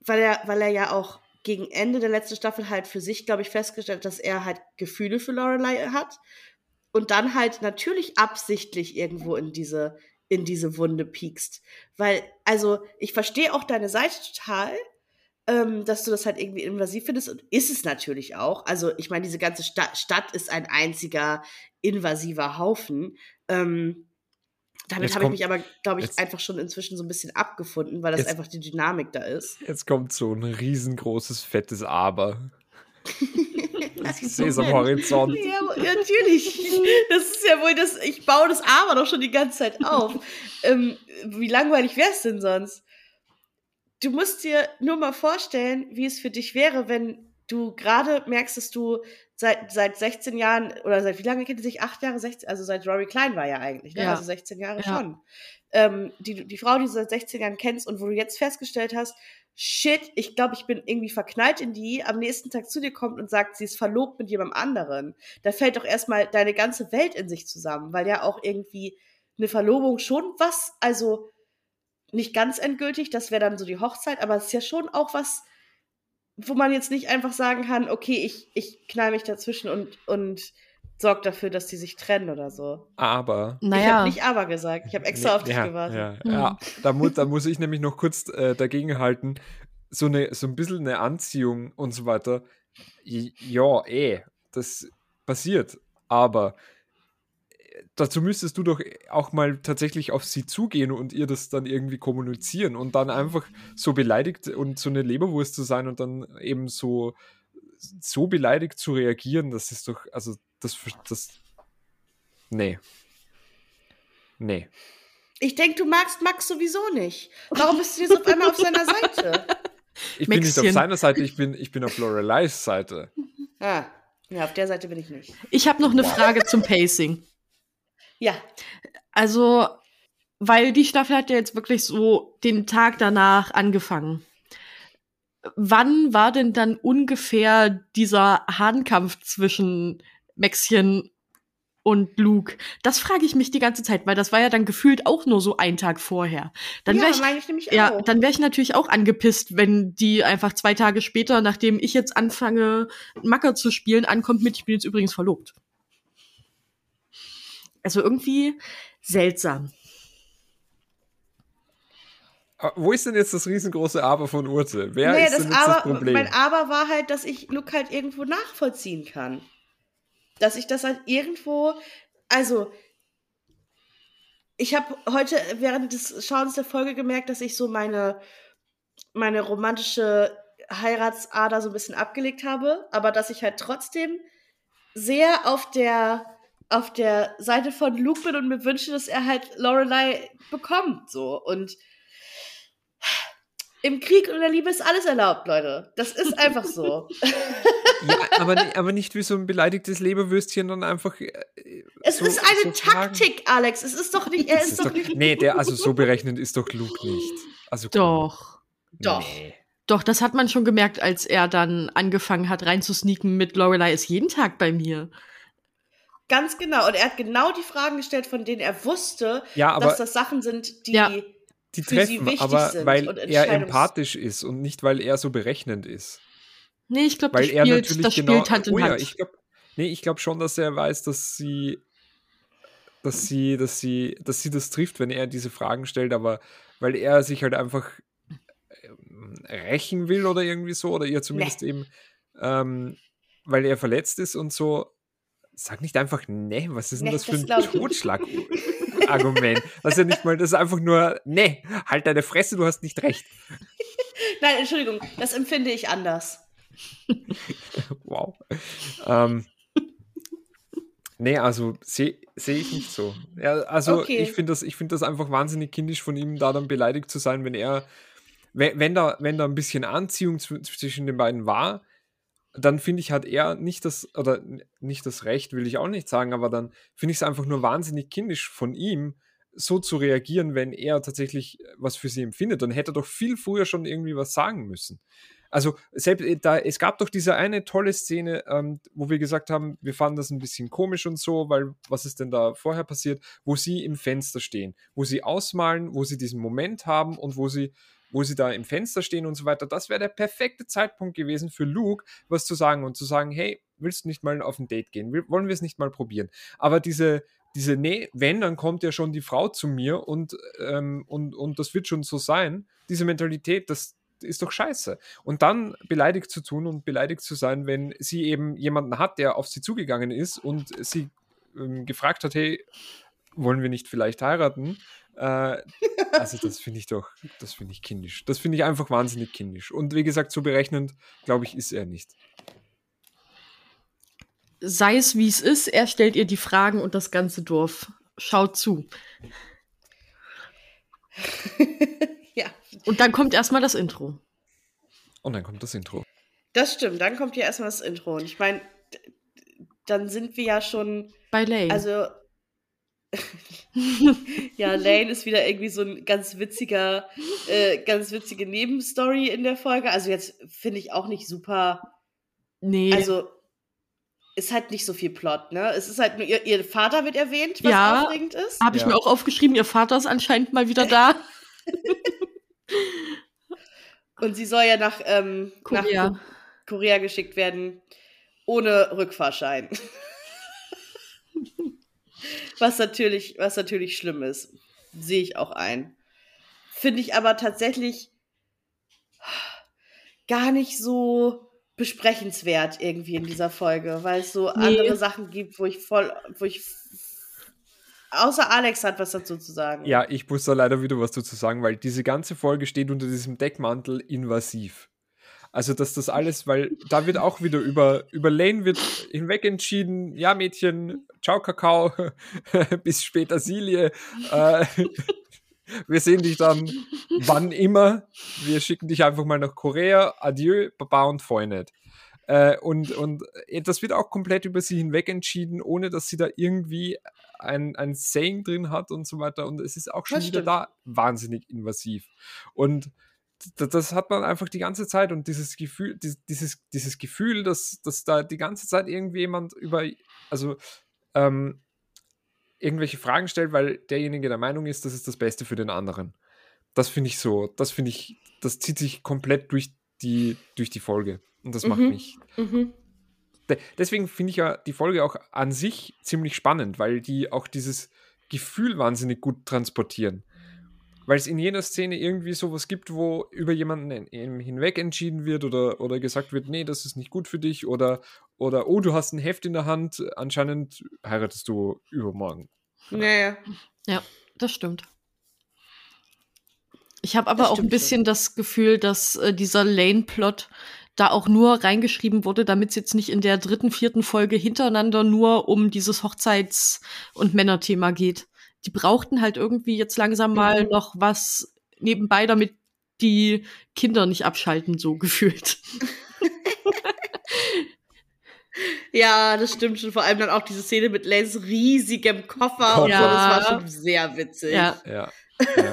weil er, weil er ja auch gegen Ende der letzten Staffel halt für sich, glaube ich, festgestellt hat, dass er halt Gefühle für Lorelei hat. Und dann halt natürlich absichtlich irgendwo in diese, in diese Wunde piekst. Weil, also, ich verstehe auch deine Seite total, ähm, dass du das halt irgendwie invasiv findest. Und ist es natürlich auch. Also, ich meine, diese ganze Sta Stadt ist ein einziger invasiver Haufen. Ähm, damit habe ich mich aber, glaube ich, jetzt- einfach schon inzwischen so ein bisschen abgefunden, weil das Jetzt- einfach die Dynamik da ist. Jetzt kommt so ein riesengroßes, fettes Aber. (laughs) Ich sehe es am. Horizont. Ja, natürlich. Das ist ja wohl das, ich baue das aber doch schon die ganze Zeit auf. (laughs) ähm, wie langweilig wäre es denn sonst? Du musst dir nur mal vorstellen, wie es für dich wäre, wenn du gerade merkst, dass du seit, seit 16 Jahren, oder seit wie lange kennt ihr sich? Acht Jahre, 16, also seit Rory Klein war ja eigentlich, ne? Ja. Also 16 Jahre Ja. schon. Ähm, die, die Frau, die du seit 16 Jahren kennst und wo du jetzt festgestellt hast, shit, ich glaube, ich bin irgendwie verknallt in die, am nächsten Tag zu dir kommt und sagt, sie ist verlobt mit jemandem anderen. Da fällt doch erstmal deine ganze Welt in sich zusammen, weil ja auch irgendwie eine Verlobung schon was, also nicht ganz endgültig, das wäre dann so die Hochzeit, aber es ist ja schon auch was, wo man jetzt nicht einfach sagen kann, okay, ich, ich knall mich dazwischen und, und sorg dafür, dass die sich trennen oder so. Aber. Ich Naja, habe nicht aber gesagt, ich habe extra auf dich ja, gewartet. Ja, Hm. ja. Da, mu da muss ich nämlich noch kurz äh, dagegen halten. So, eine, so ein bisschen eine Anziehung und so weiter. Ja, eh, das passiert. Aber äh, dazu müsstest du doch auch mal tatsächlich auf sie zugehen und ihr das dann irgendwie kommunizieren und dann einfach so beleidigt und so eine Leberwurst zu sein und dann eben so, so beleidigt zu reagieren, das ist doch, also das, das, nee. Nee. Ich denke, du magst Max sowieso nicht. Warum bist du jetzt auf einmal auf seiner Seite? Ich bin nicht auf seiner Seite, ich bin, ich bin auf Loreleis Seite. Ah, ja, auf der Seite bin ich nicht. ich habe noch eine Frage zum Pacing. Ja, Also, weil die Staffel hat ja jetzt wirklich so den Tag danach angefangen. Wann war denn dann ungefähr dieser Hahnkampf zwischen Maxchen und Luke? Das frage ich mich die ganze Zeit, weil das war ja dann gefühlt auch nur so ein Tag vorher. Dann ja ich, meine ich nämlich ja, auch. dann wäre ich natürlich auch angepisst, wenn die einfach zwei Tage später, nachdem ich jetzt anfange, Macker zu spielen, ankommt mit, ich bin jetzt übrigens verlobt. Also irgendwie seltsam. Aber Wo ist denn jetzt das riesengroße Aber von Urte? Wer naja, ist das denn jetzt aber, das Problem? mein Aber war halt, dass ich Luke halt irgendwo nachvollziehen kann. Dass ich das halt irgendwo, also ich habe heute während des Schauens der Folge gemerkt, dass ich so meine, meine romantische Heiratsader so ein bisschen abgelegt habe, aber dass ich halt trotzdem sehr auf der auf der Seite von Luke bin und mir wünsche, dass er halt Lorelei bekommt so und im Krieg und in der Liebe ist alles erlaubt, Leute. Das ist einfach so. (laughs) ja, aber, aber nicht wie so ein beleidigtes Leberwürstchen, dann einfach. Äh, es so, ist eine so Taktik, fragen. Alex. Es ist doch nicht. Er ist, ist doch, doch nicht. Nee, der, also so berechnend ist doch Luke nicht. Also, doch. Doch. Nee. Doch, das hat man schon gemerkt, als er dann angefangen hat, reinzusneaken mit Lorelei ist jeden Tag bei mir. Ganz genau. Und er hat genau die Fragen gestellt, von denen er wusste, ja, aber, dass das Sachen sind, die. Ja die treffen, aber weil er empathisch ist und nicht, weil er so berechnend ist. Nee, ich glaube, das, spielt, das genau, spielt Hand in oh Hand. Ja, ich glaube nee, ich glaub schon, dass er weiß, dass sie, dass sie, dass sie, dass sie das trifft, wenn er diese Fragen stellt, aber weil er sich halt einfach ähm, rächen will oder irgendwie so, oder ihr zumindest nee. eben, ähm, weil er verletzt ist und so. Sag nicht einfach, ne, was ist denn nee, das für ein Totschlag? Argument. Das ist ja nicht mal, das ist einfach nur, nee, halt deine Fresse, du hast nicht recht. (laughs) Nein, Entschuldigung, das empfinde ich anders. (laughs) wow. Ähm, nee, also sehe seh ich nicht so. Ja, also okay. ich finde das, find das einfach wahnsinnig kindisch von ihm, da dann beleidigt zu sein, wenn er, wenn, wenn da, wenn da ein bisschen Anziehung zwischen den beiden war, dann finde ich, hat er nicht das, oder nicht das Recht, will ich auch nicht sagen, aber dann finde ich es einfach nur wahnsinnig kindisch von ihm, so zu reagieren, wenn er tatsächlich was für sie empfindet. Dann hätte er doch viel früher schon irgendwie was sagen müssen. Also selbst äh, da, es gab doch diese eine tolle Szene, ähm, wo wir gesagt haben, wir fanden das ein bisschen komisch und so, weil was ist denn da vorher passiert, wo sie im Fenster stehen, wo sie ausmalen, wo sie diesen Moment haben und wo sie wo sie da im Fenster stehen und so weiter. Das wäre der perfekte Zeitpunkt gewesen für Luke, was zu sagen und zu sagen, hey, willst du nicht mal auf ein Date gehen? Wollen wir es nicht mal probieren? Aber diese, diese, nee, wenn, dann kommt ja schon die Frau zu mir und, ähm, und, und das wird schon so sein. Diese Mentalität, das ist doch scheiße. Und dann beleidigt zu tun und beleidigt zu sein, wenn sie eben jemanden hat, der auf sie zugegangen ist und sie ähm, gefragt hat, hey, wollen wir nicht vielleicht heiraten? Äh, also das finde ich doch, das finde ich kindisch. Das finde ich einfach wahnsinnig kindisch. Und wie gesagt, so berechnend, glaube ich, ist er nicht. Sei es wie es ist, er stellt ihr die Fragen und das ganze Dorf schaut zu. (laughs) (laughs) ja. Und dann kommt erstmal das Intro. Und dann kommt das Intro. Das stimmt, dann kommt ja erstmal das Intro. Und ich meine, dann sind wir ja schon. Bei Lane. Also (laughs) ja, Lane ist wieder irgendwie so ein ganz witziger, äh, ganz witzige Nebenstory in der Folge. Also jetzt finde ich auch nicht super. Nee. Also ist halt nicht so viel Plot, ne? Es ist halt nur, ihr, ihr Vater wird erwähnt, was ja, aufregend ist. Habe ich ja. mir auch aufgeschrieben, ihr Vater ist anscheinend mal wieder da. (laughs) (laughs) Und sie soll ja nach, ähm, Korea. nach Korea geschickt werden, ohne Rückfahrschein. (laughs) Was natürlich, was natürlich schlimm ist. Sehe ich auch ein. Finde ich aber tatsächlich gar nicht so besprechenswert irgendwie in dieser Folge, weil es so nee. andere Sachen gibt, wo ich voll, wo ich Außer Alex hat was dazu zu sagen. Ja, ich muss da leider wieder was dazu sagen, weil diese ganze Folge steht unter diesem Deckmantel invasiv. Also, dass das alles, weil da wird auch wieder über, über Lane wird hinweg entschieden, ja, Mädchen, ciao, Kakao, (laughs) bis später, Silie. Äh, (laughs) wir sehen dich dann wann immer. Wir schicken dich einfach mal nach Korea. Adieu, Baba und Freunde. Äh, und, und das wird auch komplett über sie hinweg entschieden, ohne dass sie da irgendwie ein, ein Saying drin hat und so weiter. Und es ist auch schon das wieder stimmt. da wahnsinnig invasiv. Und das hat man einfach die ganze Zeit und dieses Gefühl, dieses, dieses Gefühl, dass, dass da die ganze Zeit irgendjemand über, also ähm, irgendwelche Fragen stellt, weil derjenige der Meinung ist, das ist das Beste für den anderen. Das finde ich so, das finde ich, das zieht sich komplett durch die, durch die Folge. Und das mhm. macht mich. Mhm. De deswegen finde ich ja die Folge auch an sich ziemlich spannend, weil die auch dieses Gefühl wahnsinnig gut transportieren weil es in jeder Szene irgendwie sowas gibt, wo über jemanden hinweg entschieden wird oder, oder gesagt wird, nee, das ist nicht gut für dich oder, oder oh, du hast ein Heft in der Hand, anscheinend heiratest du übermorgen. Naja. Ja, das stimmt. Ich habe aber auch ein bisschen schon. das Gefühl, dass äh, dieser Lane-Plot da auch nur reingeschrieben wurde, damit es jetzt nicht in der dritten, vierten Folge hintereinander nur um dieses Hochzeits- und Männerthema geht. Die brauchten halt irgendwie jetzt langsam mal mhm. noch was nebenbei, damit die Kinder nicht abschalten, so gefühlt. (laughs) Ja, das stimmt schon. Vor allem dann auch diese Szene mit Lanes riesigem Koffer und ja. so, das war schon sehr witzig. Ja. ja. (laughs) ja.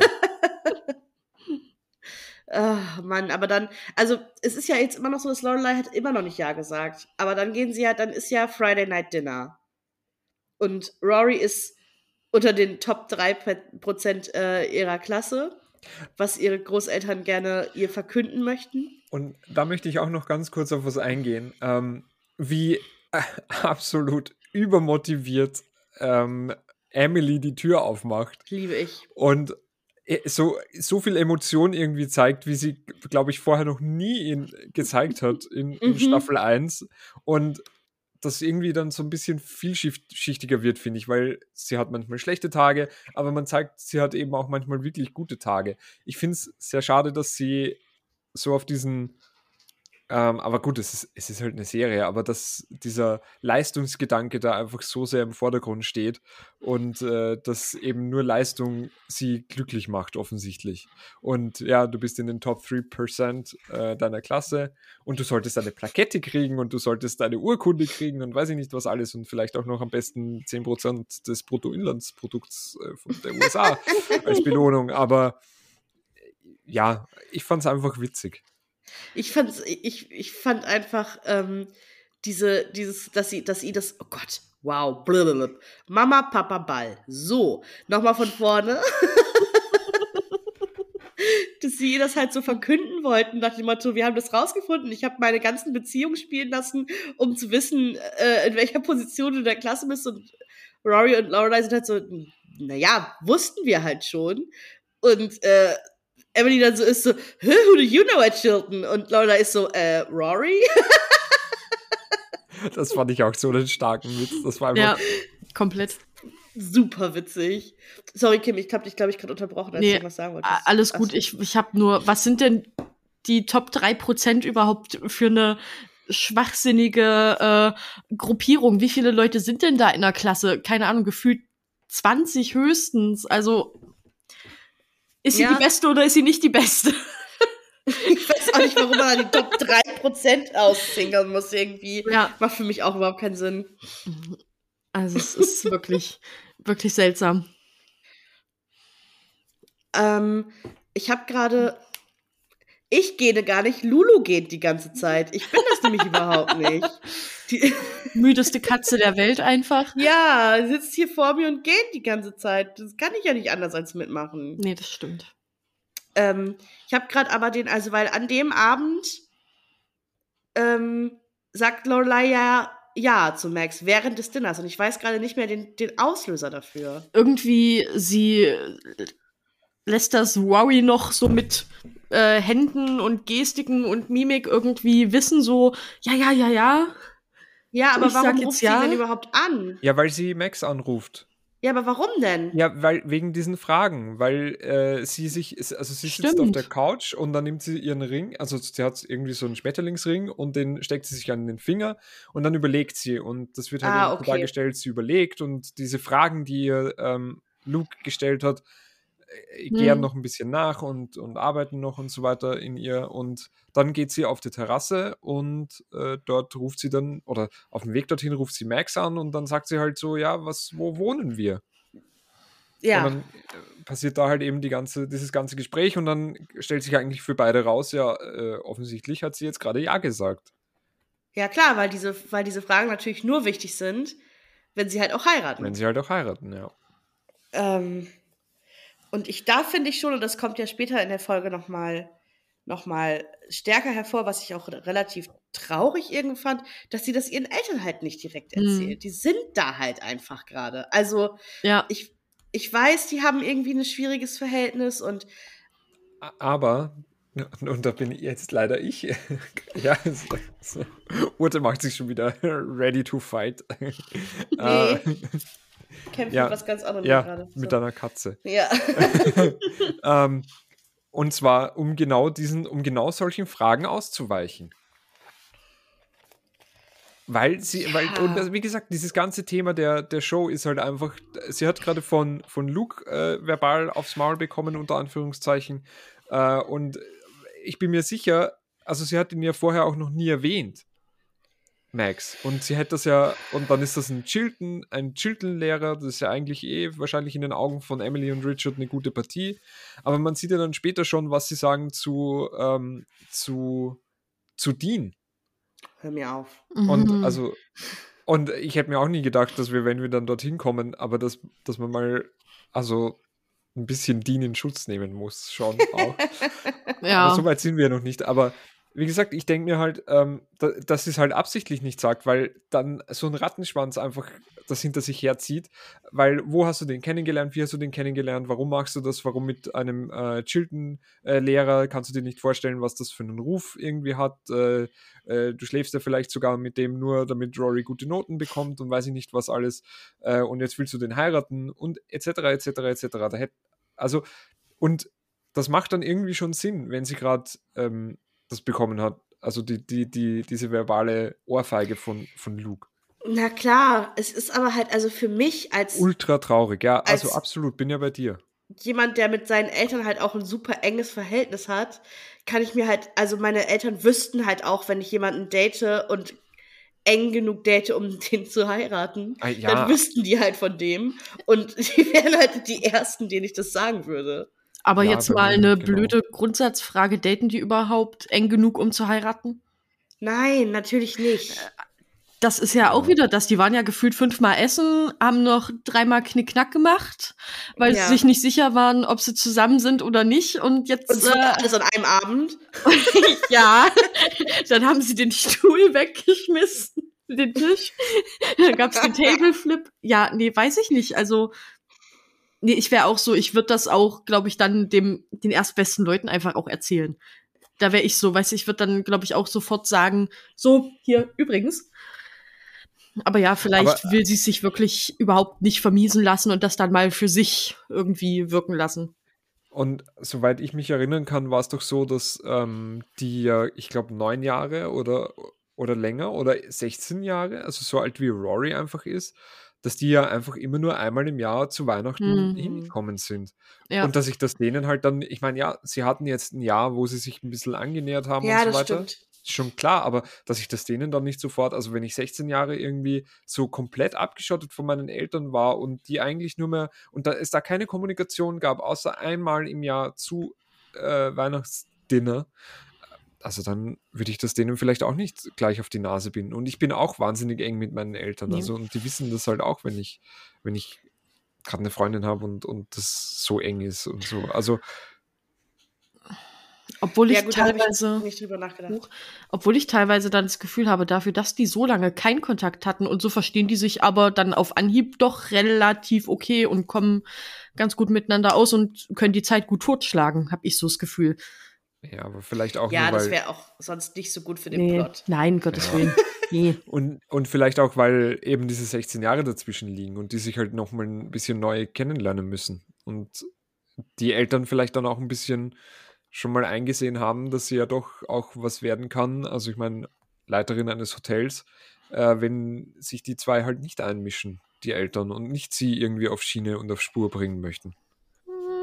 Oh, Mann, aber dann, also es ist ja jetzt immer noch so, dass Lorelei hat immer noch nicht Ja gesagt. Aber dann gehen sie ja, dann ist ja Friday Night Dinner. Und Rory ist unter den Top 3% äh, ihrer Klasse, was ihre Großeltern gerne ihr verkünden möchten. Und da möchte ich auch noch ganz kurz auf was eingehen. Ähm, wie äh, absolut übermotiviert ähm, Emily die Tür aufmacht. Liebe ich. Und so, so viel Emotion irgendwie zeigt, wie sie, glaube ich, vorher noch nie in, gezeigt hat in, in mhm. Staffel 1. Und das irgendwie dann so ein bisschen vielschichtiger wird, finde ich, weil sie hat manchmal schlechte Tage, aber man zeigt, sie hat eben auch manchmal wirklich gute Tage. Ich finde es sehr schade, dass sie so auf diesen ähm, aber gut, es ist, es ist halt eine Serie, aber dass dieser Leistungsgedanke da einfach so sehr im Vordergrund steht und äh, dass eben nur Leistung sie glücklich macht, offensichtlich. Und ja, du bist in den Top 3% äh, deiner Klasse und du solltest eine Plakette kriegen und du solltest eine Urkunde kriegen und weiß ich nicht was alles und vielleicht auch noch am besten 10% des Bruttoinlandsprodukts äh, von der USA (laughs) als Belohnung. Aber äh, ja, ich fand es einfach witzig. Ich fand, ich, ich fand einfach ähm, diese, dieses, dass sie, dass sie das, oh Gott, wow, blablabla. Mama, Papa, Ball. So, nochmal von vorne. (laughs) dass sie das halt so verkünden wollten, nach dem Motto, wir haben das rausgefunden, ich habe meine ganzen Beziehungen spielen lassen, um zu wissen, äh, in welcher Position du in der Klasse bist und Rory und Lorelei sind halt so, naja, wussten wir halt schon. Und äh, Emily dann so ist so, who do you know at Chilton? Und Laura ist so, äh, Rory? (laughs) das fand ich auch so einen starken Witz. Das war einfach. Ja, komplett. Super witzig. Sorry, Kim, ich habe dich, glaube ich, gerade unterbrochen, als nee, du was sagen wolltest. Alles gut, ich, ich habe nur, was sind denn die Top 3% überhaupt für eine schwachsinnige äh, Gruppierung? Wie viele Leute sind denn da in der Klasse? Keine Ahnung, gefühlt 20 höchstens. Also ist sie ja. die Beste oder ist sie nicht die Beste? (laughs) ich weiß auch nicht, warum man die Top 3% aussingeln muss irgendwie. Ja. Macht für mich auch überhaupt keinen Sinn. Also es ist (laughs) wirklich, wirklich seltsam. Ähm, ich habe gerade ich gehe gar nicht, Lulu geht die ganze Zeit. Ich bin das nämlich überhaupt nicht. (laughs) Die (laughs) Müdeste Katze der Welt einfach. Ja, sitzt hier vor mir und geht die ganze Zeit. Das kann ich ja nicht anders als mitmachen. Nee, das stimmt. Ähm, ich habe gerade aber den, also weil an dem Abend ähm, sagt Lorelei ja ja zu Max während des Dinners und ich weiß gerade nicht mehr den, den Auslöser dafür. Irgendwie, sie lässt das Worry noch so mit äh, Händen und Gestiken und Mimik irgendwie wissen, so, ja, ja, ja, ja. Ja, aber ich warum ruft ja. sie denn überhaupt an? Ja, weil sie Max anruft. Ja, aber warum denn? Ja, weil wegen diesen Fragen, weil äh, sie sich, also sie Stimmt. sitzt auf der Couch und dann nimmt sie ihren Ring, also sie hat irgendwie so einen Schmetterlingsring und den steckt sie sich an den Finger und dann überlegt sie und das wird halt ah, okay. dargestellt, sie überlegt und diese Fragen, die ihr ähm, Luke gestellt hat, äh, gären hm. noch ein bisschen nach und, und arbeiten noch und so weiter in ihr. Und dann geht sie auf die Terrasse und äh, dort ruft sie dann, oder auf dem Weg dorthin ruft sie Max an und dann sagt sie halt so, ja, was, wo wohnen wir? Ja. Und dann äh, passiert da halt eben die ganze, dieses ganze Gespräch und dann stellt sich eigentlich für beide raus, ja, äh, offensichtlich hat sie jetzt gerade Ja gesagt. Ja, klar, weil diese, weil diese Fragen natürlich nur wichtig sind, wenn sie halt auch heiraten. Wenn sie halt auch heiraten, ja. Ähm, und ich, da finde ich schon, und das kommt ja später in der Folge nochmal noch mal stärker hervor, was ich auch relativ traurig irgendwie fand, dass sie das ihren Eltern halt nicht direkt mhm. erzählt. Mhm. Die sind da halt einfach gerade. Also, ja. ich, ich weiß, die haben irgendwie ein schwieriges Verhältnis und. Aber, und da bin jetzt leider ich. (laughs) ja, so, Urte macht sich schon wieder ready to fight. Nee. Kämpft ja, mit was ganz anderem ja, gerade. So. Mit einer Katze. (laughs) Ja. (laughs) ähm, und zwar, um genau diesen, um genau solchen Fragen auszuweichen. Weil sie, ja. weil, und wie gesagt, dieses ganze Thema der, der Show ist halt einfach, sie hat gerade von, von Luke äh, verbal aufs Maul bekommen, unter Anführungszeichen. Äh, und ich bin mir sicher, also sie hat ihn ja vorher auch noch nie erwähnt. Max. Und sie hätte das ja, und dann ist das ein Chilton, ein Chilton-Lehrer, das ist ja eigentlich eh wahrscheinlich in den Augen von Emily und Richard eine gute Partie. Aber man sieht ja dann später schon, was sie sagen zu, ähm, zu, zu Dean. Hör mir auf. Und mhm. also, und ich hätte mir auch nie gedacht, dass wir, wenn wir dann dorthin kommen, aber dass, dass man mal, also ein bisschen Dean in Schutz nehmen muss, schon auch. (laughs) ja. Aber so weit sind wir noch nicht. Aber wie gesagt, ich denke mir halt, ähm, da, dass es halt absichtlich nicht sagt, weil dann so ein Rattenschwanz einfach das hinter sich herzieht. Weil, wo hast du den kennengelernt? Wie hast du den kennengelernt? Warum machst du das? Warum mit einem äh, Chilton-Lehrer? Äh, Kannst du dir nicht vorstellen, was das für einen Ruf irgendwie hat? Äh, äh, du schläfst ja vielleicht sogar mit dem nur, damit Rory gute Noten bekommt und weiß ich nicht was alles. Äh, und jetzt willst du den heiraten und etc. etc. etc. Also, und das macht dann irgendwie schon Sinn, wenn sie gerade ähm, das bekommen hat. Also die, die, die, diese verbale Ohrfeige von, von Luke. Na klar, es ist aber halt, also für mich als. Ultra traurig, ja, also absolut, bin ja bei dir. Jemand, der mit seinen Eltern halt auch ein super enges Verhältnis hat, kann ich mir halt, also meine Eltern wüssten halt auch, wenn ich jemanden date und eng genug date, um (laughs) den zu heiraten, ah, ja. dann wüssten die halt von dem. Und (laughs) die wären halt die Ersten, denen ich das sagen würde. Aber ja, jetzt mal eine genau. blöde Grundsatzfrage: Daten die überhaupt eng genug, um zu heiraten? Nein, natürlich nicht. Das ist ja auch wieder das. Die waren ja gefühlt fünfmal essen, haben noch dreimal Knickknack gemacht, weil ja. sie sich nicht sicher waren, ob sie zusammen sind oder nicht. Und jetzt. Und äh, alles an einem Abend. (laughs) ja. Dann haben sie den Stuhl (laughs) weggeschmissen, den Tisch. Dann gab's den Tableflip. Ja, nee, weiß ich nicht. Also nee, ich wäre auch so, ich würde das auch, glaube ich, dann dem, den erstbesten Leuten einfach auch erzählen. Da wäre ich so, weißt du, ich würde dann, glaube ich, auch sofort sagen, so, hier, übrigens. Aber ja, vielleicht Aber, will sie sich wirklich überhaupt nicht vermiesen lassen und das dann mal für sich irgendwie wirken lassen. Und soweit ich mich erinnern kann, war es doch so, dass ähm, die ich glaube, neun Jahre oder, oder länger oder 16 Jahre, also so alt wie Rory einfach ist, dass die ja einfach immer nur einmal im Jahr zu Weihnachten mhm. hingekommen sind. Ja. Und dass ich das denen halt dann, ich meine, ja, sie hatten jetzt ein Jahr, wo sie sich ein bisschen angenähert haben ja, und so weiter. Stimmt. Schon klar, aber dass ich das denen dann nicht sofort, also wenn ich 16 Jahre irgendwie so komplett abgeschottet von meinen Eltern war und die eigentlich nur mehr, und da es da keine Kommunikation gab, außer einmal im Jahr zu äh, Weihnachtsdinner, also dann würde ich das denen vielleicht auch nicht gleich auf die Nase binden. Und ich bin auch wahnsinnig eng mit meinen Eltern. Ja. Also, und die wissen das halt auch, wenn ich, wenn ich gerade eine Freundin habe und, und das so eng ist und so. Also obwohl ich ja, gut, teilweise ich obwohl ich teilweise dann das Gefühl habe, dafür, dass die so lange keinen Kontakt hatten und so verstehen die sich aber dann auf Anhieb doch relativ okay und kommen ganz gut miteinander aus und können die Zeit gut totschlagen, habe ich so das Gefühl. Ja, aber vielleicht auch. Ja, nur, das wäre auch sonst nicht so gut für den nee, Plot. Nein, Gottes ja. Willen. Nee. (laughs) Und, und vielleicht auch, weil eben diese 16 Jahre dazwischen liegen und die sich halt nochmal ein bisschen neu kennenlernen müssen. Und die Eltern vielleicht dann auch ein bisschen schon mal eingesehen haben, dass sie ja doch auch was werden kann. Also ich meine, Leiterin eines Hotels, äh, wenn sich die zwei halt nicht einmischen, die Eltern, und nicht sie irgendwie auf Schiene und auf Spur bringen möchten.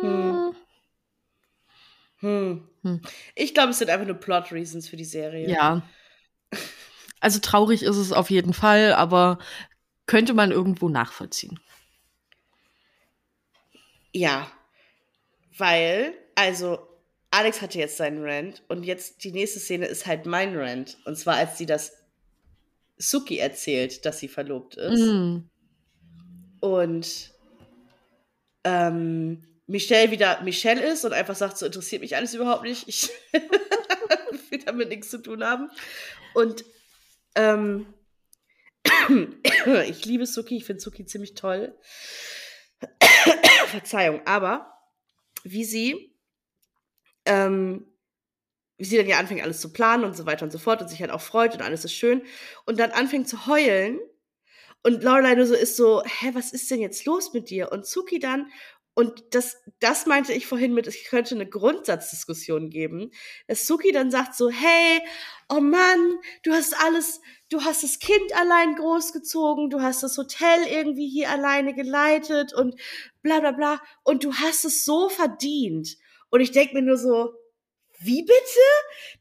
Hm. Hm. Hm. Ich glaube, es sind einfach nur Plot-Reasons für die Serie. Ja. Also traurig ist es auf jeden Fall, aber könnte man irgendwo nachvollziehen. Ja. Weil, also, Alex hatte jetzt seinen Rant und jetzt die nächste Szene ist halt mein Rant. Und zwar, als sie das Suki erzählt, dass sie verlobt ist. Mm. Und ähm, Michelle wieder Michelle ist und einfach sagt, so interessiert mich alles überhaupt nicht. Ich (laughs) will damit nichts zu tun haben. Und ähm, (coughs) ich liebe Suki, ich finde Suki ziemlich toll. (coughs) Verzeihung, aber wie sie, ähm, wie sie dann ja anfängt, alles zu planen und so weiter und so fort und sich halt auch freut und alles ist schön und dann anfängt zu heulen und Lorelei nur so ist so, hä, was ist denn jetzt los mit dir? Und Suki dann, und das, das meinte ich vorhin mit, es könnte eine Grundsatzdiskussion geben, dass Suki dann sagt so, hey, oh Mann, du hast alles, du hast das Kind allein großgezogen, du hast das Hotel irgendwie hier alleine geleitet und bla bla bla, und du hast es so verdient. Und ich denke mir nur so, wie bitte?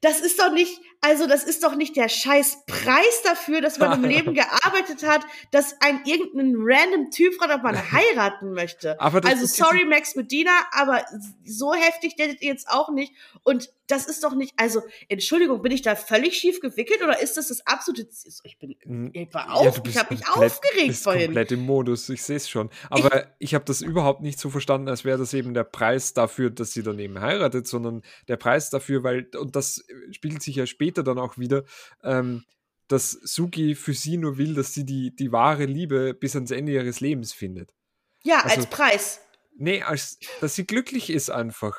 Das ist doch nicht, also das ist doch nicht der scheiß Preis dafür, dass man im Leben gearbeitet hat, dass ein irgendein random Typ fragt, ob man heiraten möchte. also sorry Max Medina, aber so heftig datet ihr jetzt auch nicht. Und das ist doch nicht, also Entschuldigung, bin ich da völlig schief gewickelt oder ist das das absolute, ich bin, ich war auf, ja, ich habe mich aufgeregt bist vorhin. komplett im Modus, ich sehe es schon. Aber ich, ich habe das überhaupt nicht so verstanden, als wäre das eben der Preis dafür, dass sie dann eben heiratet, sondern der Preis dafür, weil, und das spiegelt sich ja später später dann auch wieder, ähm, dass Suki für sie nur will, dass sie die, die wahre Liebe bis ans Ende ihres Lebens findet. Ja, also, als Preis. Nee, als dass sie glücklich ist einfach.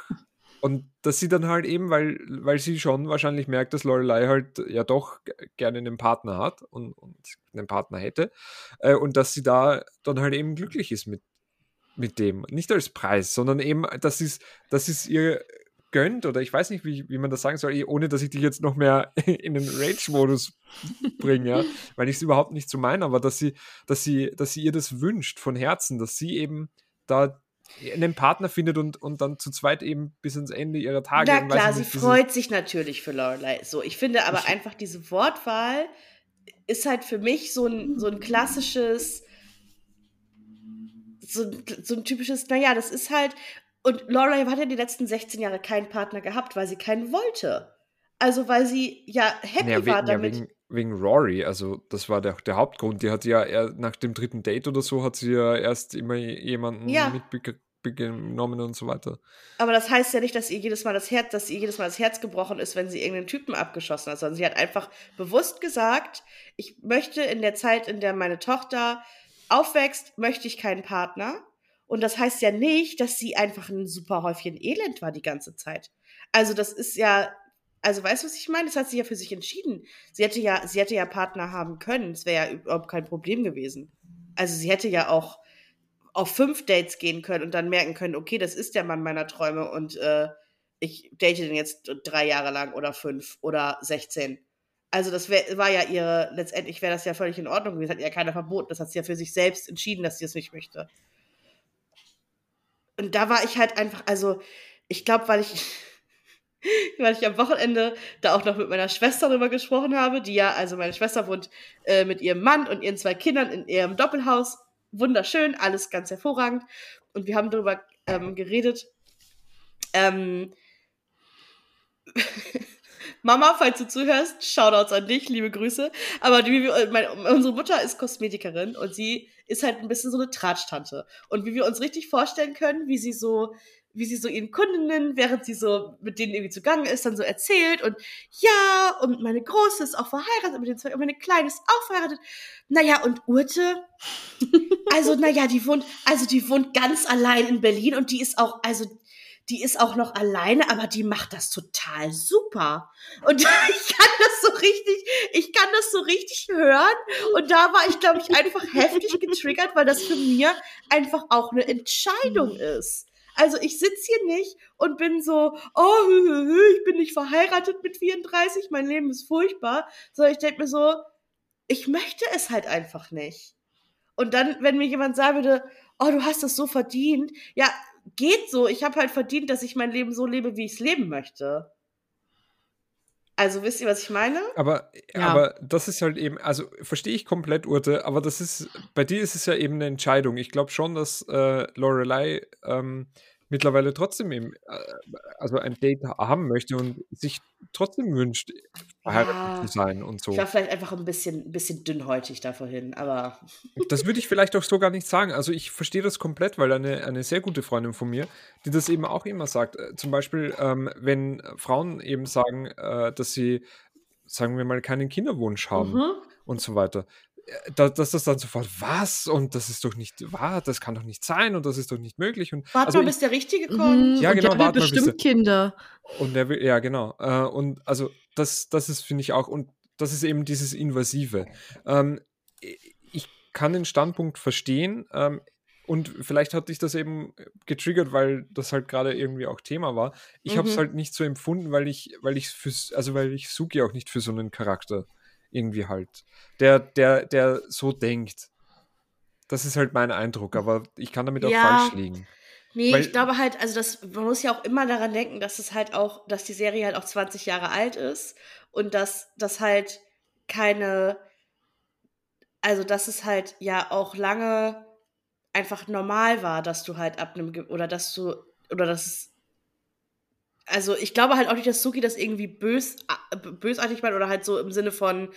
Und dass sie dann halt eben, weil, weil sie schon wahrscheinlich merkt, dass Lorelei halt ja doch gerne einen Partner hat und, und einen Partner hätte. Äh, und dass sie da dann halt eben glücklich ist mit, mit dem. Nicht als Preis, sondern eben, dass es, dass es ihr gönnt oder ich weiß nicht, wie, wie man das sagen soll, eh, ohne dass ich dich jetzt noch mehr (laughs) in den Rage-Modus bringe, ja, weil ich es überhaupt nicht so meine, aber dass sie, dass sie, dass sie ihr das wünscht von Herzen, dass sie eben da einen Partner findet und, und dann zu zweit eben bis ans Ende ihrer Tage. Na klar, sie freut sich natürlich für Lorelei. So, ich finde aber ich, einfach diese Wortwahl ist halt für mich so ein, so ein klassisches, so, so ein typisches, naja, das ist halt, und Lorelei hat ja die letzten 16 Jahre keinen Partner gehabt, weil sie keinen wollte. Also weil sie ja happy ja, war damit. Ja, wegen, wegen, Rory, also das war der, der Hauptgrund. Die hat ja nach dem dritten Date oder so hat sie ja erst immer jemanden ja. mitgenommen und so weiter. Aber das heißt ja nicht, dass ihr jedes Mal das Herz, dass ihr jedes Mal das Herz gebrochen ist, wenn sie irgendeinen Typen abgeschossen hat, sondern sie hat einfach bewusst gesagt, ich möchte in der Zeit, in der meine Tochter aufwächst, möchte ich keinen Partner und das heißt ja nicht, dass sie einfach ein super Häufchen Elend war die ganze Zeit. Also das ist ja, also weißt du, was ich meine? Das hat sie ja für sich entschieden. Sie hätte ja, sie hätte ja Partner haben können. Es wäre ja überhaupt kein Problem gewesen. Also sie hätte ja auch auf fünf Dates gehen können und dann merken können, okay, das ist der Mann meiner Träume und äh, ich date den jetzt drei Jahre lang oder fünf oder sechzehn. Also das wär, war ja ihre, letztendlich wäre das ja völlig in Ordnung gewesen, hat ja keiner verboten. Das hat sie ja für sich selbst entschieden, dass sie es das nicht möchte und da war ich halt einfach, also ich glaube, weil ich, (laughs) weil ich am Wochenende da auch noch mit meiner Schwester drüber gesprochen habe, die ja, also meine Schwester wohnt äh, mit ihrem Mann und ihren zwei Kindern in ihrem Doppelhaus. Wunderschön, alles ganz hervorragend. Und wir haben darüber ähm, geredet. Ähm, (laughs) Mama, falls du zuhörst, Shoutouts an dich, liebe Grüße. Aber die, meine, unsere Mutter ist Kosmetikerin und sie ist halt ein bisschen so eine Tratsch-Tante. Und wie wir uns richtig vorstellen können, wie sie so wie sie so ihren Kundinnen, während sie so mit denen irgendwie zugange ist, dann so erzählt und ja, und meine Große ist auch verheiratet mit den zwei, und meine Kleine ist auch verheiratet. Naja, und Urte, also naja, die wohnt, also die wohnt ganz allein in Berlin und die ist auch, also die ist auch noch alleine, aber die macht das total super. Und (laughs) ich kann das so richtig, ich kann das so richtig hören. Und da war ich, glaube ich, einfach heftig getriggert, weil das für mir einfach auch eine Entscheidung ist. Also ich sitze hier nicht und bin so, oh, ich bin nicht verheiratet mit 34, mein Leben ist furchtbar, sondern ich denke mir so, ich möchte es halt einfach nicht. Und dann, wenn mir jemand sagen würde, oh, du hast das so verdient, ja, geht so. Ich habe halt verdient, dass ich mein Leben so lebe, wie ich es leben möchte. Also wisst ihr, was ich meine? Aber, ja. aber das ist halt eben, also verstehe ich komplett, Urte, aber das ist, bei dir ist es ja eben eine Entscheidung. Ich glaube schon, dass äh, Lorelei ähm, mittlerweile trotzdem eben, äh, also ein Date haben möchte und sich trotzdem wünscht, verheiratet ja, zu sein und so. Ich war vielleicht einfach ein bisschen, ein bisschen dünnhäutig da vorhin, aber. (laughs) Das würde ich vielleicht auch so gar nicht sagen. Also ich verstehe das komplett, weil eine, eine sehr gute Freundin von mir, die das eben auch immer sagt. Äh, zum Beispiel, ähm, wenn Frauen eben sagen, äh, dass sie, sagen wir mal, keinen Kinderwunsch haben mhm. und so weiter dass das dann sofort, was? Und das ist doch nicht wahr, das kann doch nicht sein und das ist doch nicht möglich. Und, Warte also mal, ich- bis der Richtige kommt. Mhm, Ja, und genau, der will warte mal, bis bestimmt der- Kinder. Und der will, ja, genau. Äh, und also das, das ist, finde ich, auch, und das ist eben dieses Invasive. Ähm, ich kann den Standpunkt verstehen, ähm, und vielleicht hat dich das eben getriggert, weil das halt gerade irgendwie auch Thema war. Ich habe es Mhm. halt nicht so empfunden, weil ich, weil ich für, also weil ich Suki auch nicht für so einen Charakter irgendwie halt, der, der, der so denkt. Das ist halt mein Eindruck, aber ich kann damit auch Ja. falsch liegen. Nee, Weil- ich glaube halt, also das, man muss ja auch immer daran denken, dass es halt auch, dass die Serie halt auch 20 Jahre alt ist und dass das halt keine, also dass es halt ja auch lange einfach normal war, dass du halt ab einem, oder dass du, oder dass es, also ich glaube halt auch nicht, dass Suki das irgendwie bös, a- bösartig meint oder halt so im Sinne von,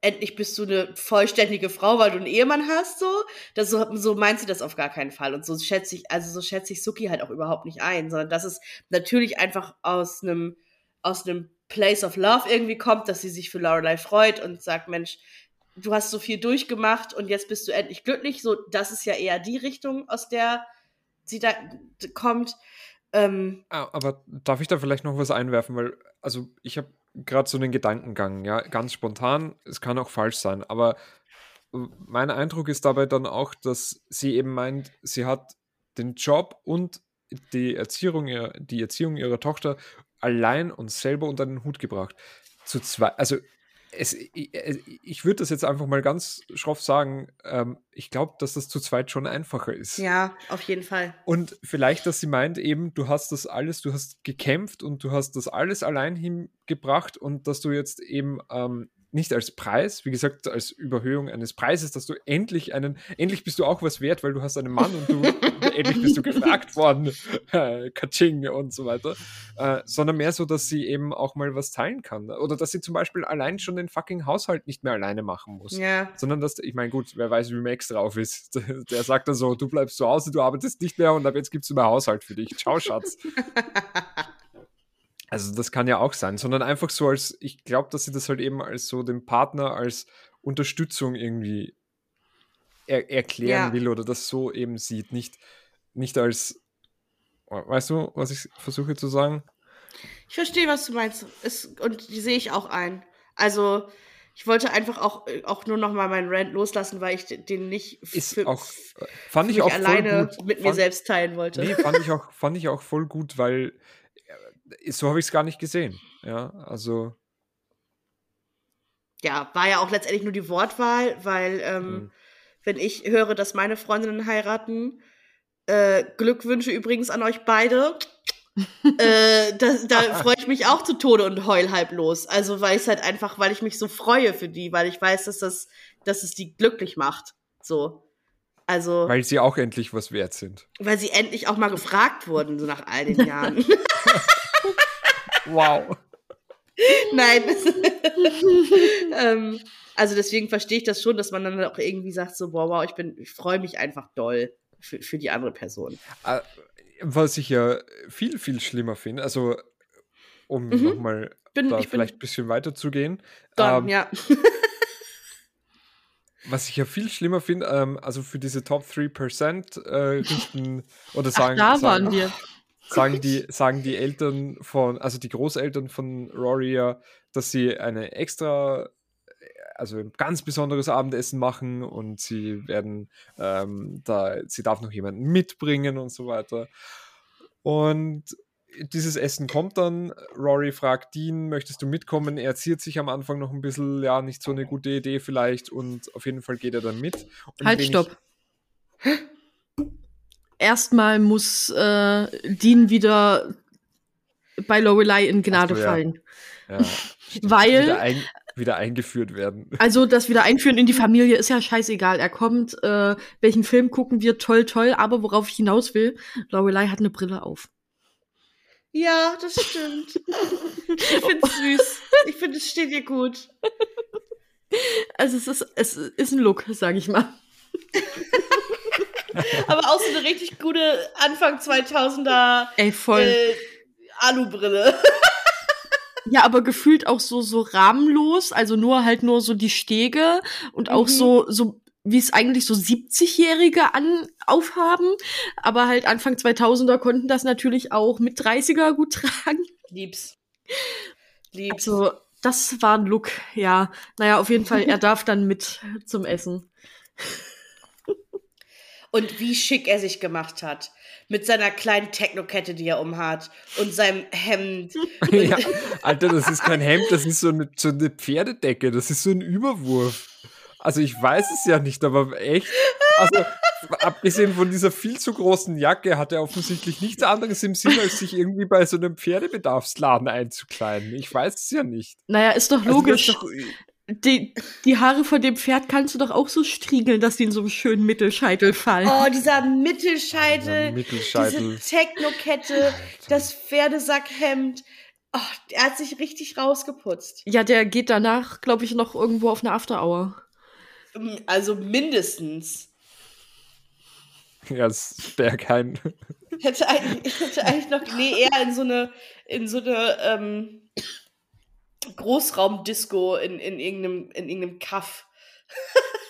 endlich bist du eine vollständige Frau, weil du einen Ehemann hast, so. Das so, so meint sie das auf gar keinen Fall. Und so schätze ich, also so schätze ich Suki halt auch überhaupt nicht ein, sondern dass es natürlich einfach aus einem, aus einem Place of Love irgendwie kommt, dass sie sich für Lorelei freut und sagt, Mensch, du hast so viel durchgemacht und jetzt bist du endlich glücklich. So, das ist ja eher die Richtung, aus der sie da kommt. Ähm, Ah, Aber darf ich da vielleicht noch was einwerfen? Weil, also ich habe gerade so einen Gedankengang, ja, ganz spontan, es kann auch falsch sein, aber äh, mein Eindruck ist dabei dann auch, dass sie eben meint, sie hat den Job und die Erziehung, die Erziehung ihrer Tochter allein und selber unter den Hut gebracht. Zu zwei, also es, ich, würde das jetzt einfach mal ganz schroff sagen, ähm, ich glaube, dass das zu zweit schon einfacher ist. ja, auf jeden Fall. Und vielleicht, dass sie meint, eben, du hast das alles, du hast gekämpft und du hast das alles allein hingebracht und dass du jetzt eben ähm, nicht als Preis, wie gesagt, als Überhöhung eines Preises, dass du endlich einen, endlich bist du auch was wert, weil du hast einen Mann und du endlich bist du (laughs) gefragt worden, äh, Kaching und so weiter, äh, sondern mehr so, dass sie eben auch mal was teilen kann. Oder dass sie zum Beispiel allein schon den fucking Haushalt nicht mehr alleine machen muss Ja. sondern dass, ich meine, gut, wer weiß, wie Max drauf ist. (laughs) Der sagt dann so, du bleibst zu Hause, du arbeitest nicht mehr und ab jetzt gibt's mehr Haushalt für dich. Ciao, Schatz. (laughs) Also das kann ja auch sein, sondern einfach so als, ich glaube, dass sie das halt eben als so den Partner als Unterstützung irgendwie er erklären Ja. will oder das so eben sieht, nicht, nicht als, weißt du, was ich versuche zu sagen? Ich verstehe, was du meinst. Es, und die sehe ich auch ein. Also, ich wollte einfach auch, auch nur noch mal meinen Rant loslassen, weil ich den- nicht Ist für, auch, fand ich mich auch alleine mit mir Fand- selbst teilen wollte. Nee, fand ich auch, fand ich auch voll gut, weil so habe ich es gar nicht gesehen. Ja, also Ja, war ja auch letztendlich nur die Wortwahl, weil ähm, Mhm. wenn ich höre, dass meine Freundinnen heiraten, äh, Glückwünsche übrigens an euch beide. äh, da da (laughs) freue ich mich auch zu Tode und heul halblos. Also weil ich halt einfach, weil ich mich so freue für die, weil ich weiß, dass das, dass es die glücklich macht. So. Also, weil, weil sie auch endlich was wert sind. sie endlich auch mal gefragt wurden, so nach all den (laughs) Jahren. (laughs) Wow. (laughs) Nein. (laughs) ähm, also deswegen verstehe ich das schon, dass man dann auch irgendwie sagt, so, wow, wow, ich bin, ich freue mich einfach doll für, für die andere Person. Äh, Was ich ja viel, viel schlimmer finde, also um Mhm. nochmal Bin, da vielleicht ein bisschen weiter zu gehen, done, ähm, ja. (laughs) was ich ja viel schlimmer finde, ähm, also für diese Top 3% äh, richten oder Ach, sagen, da sagen, waren wir. Sagen die, sagen die Eltern von, also die Großeltern von Rory ja, dass sie eine extra, also ein ganz besonderes Abendessen machen und sie werden ähm, da, sie darf noch jemanden mitbringen und so weiter. Und dieses Essen kommt dann, Rory fragt Dean, möchtest du mitkommen? Er ziert sich am Anfang noch ein bisschen, ja, nicht so eine gute Idee vielleicht und auf jeden Fall geht er dann mit. Und Halt, wenn ich- stopp. (laughs) Erstmal muss äh, Dean wieder bei Lorelei in Gnade so, ja. fallen. Ja, (laughs) Weil- wieder, ein, wieder eingeführt werden. Also das wieder einführen in die Familie ist ja scheißegal. Er kommt, äh, welchen Film gucken wir, toll, toll, aber worauf ich hinaus will, Lorelei hat eine Brille auf. Ja, das stimmt. (laughs) Ich finde es süß. Ich finde, es steht ihr gut. Also es ist, es ist ein Look, sag ich mal. (laughs) Aber auch so eine richtig gute Anfang 2000er Ey, voll. äh, Alubrille. Ja, aber gefühlt auch so, so rahmenlos, also nur halt nur so die Stege und auch Mhm. so, so, wie es eigentlich so 70-Jährige an, aufhaben. Aber halt Anfang 2000er konnten das natürlich auch mit 30er gut tragen. Liebs. Liebs. Also, das war ein Look, ja. Naja, auf jeden Fall, er (laughs) darf dann mit zum Essen. Und wie schick er sich gemacht hat. Mit seiner kleinen Technokette, die er umhat. Und seinem Hemd. (laughs) ja, Alter, das ist kein Hemd, das ist so eine, so eine Pferdedecke, das ist so ein Überwurf. Also ich weiß es ja nicht, aber echt. Also abgesehen von dieser viel zu großen Jacke hat er offensichtlich nichts anderes im Sinn, als sich irgendwie bei so einem Pferdebedarfsladen einzukleiden. Ich weiß es ja nicht. Naja, ist doch Also logisch. ist doch, die, die Haare von dem Pferd kannst du doch auch so striegeln, dass die in so einem schönen Mittelscheitel fallen. Oh, dieser Mittelscheitel. Dieser Mittelscheitel. Diese Technokette. Das Pferdesackhemd. Oh, er hat sich richtig rausgeputzt. Ja, der geht danach, glaube ich, noch irgendwo auf eine After-Hour. Also mindestens. ja, das wäre kein. Hätte eigentlich, hätte eigentlich noch, nee, eher in so eine, in so eine ähm, Großraumdisco in, in irgendeinem, in irgendeinem Kaff. (laughs)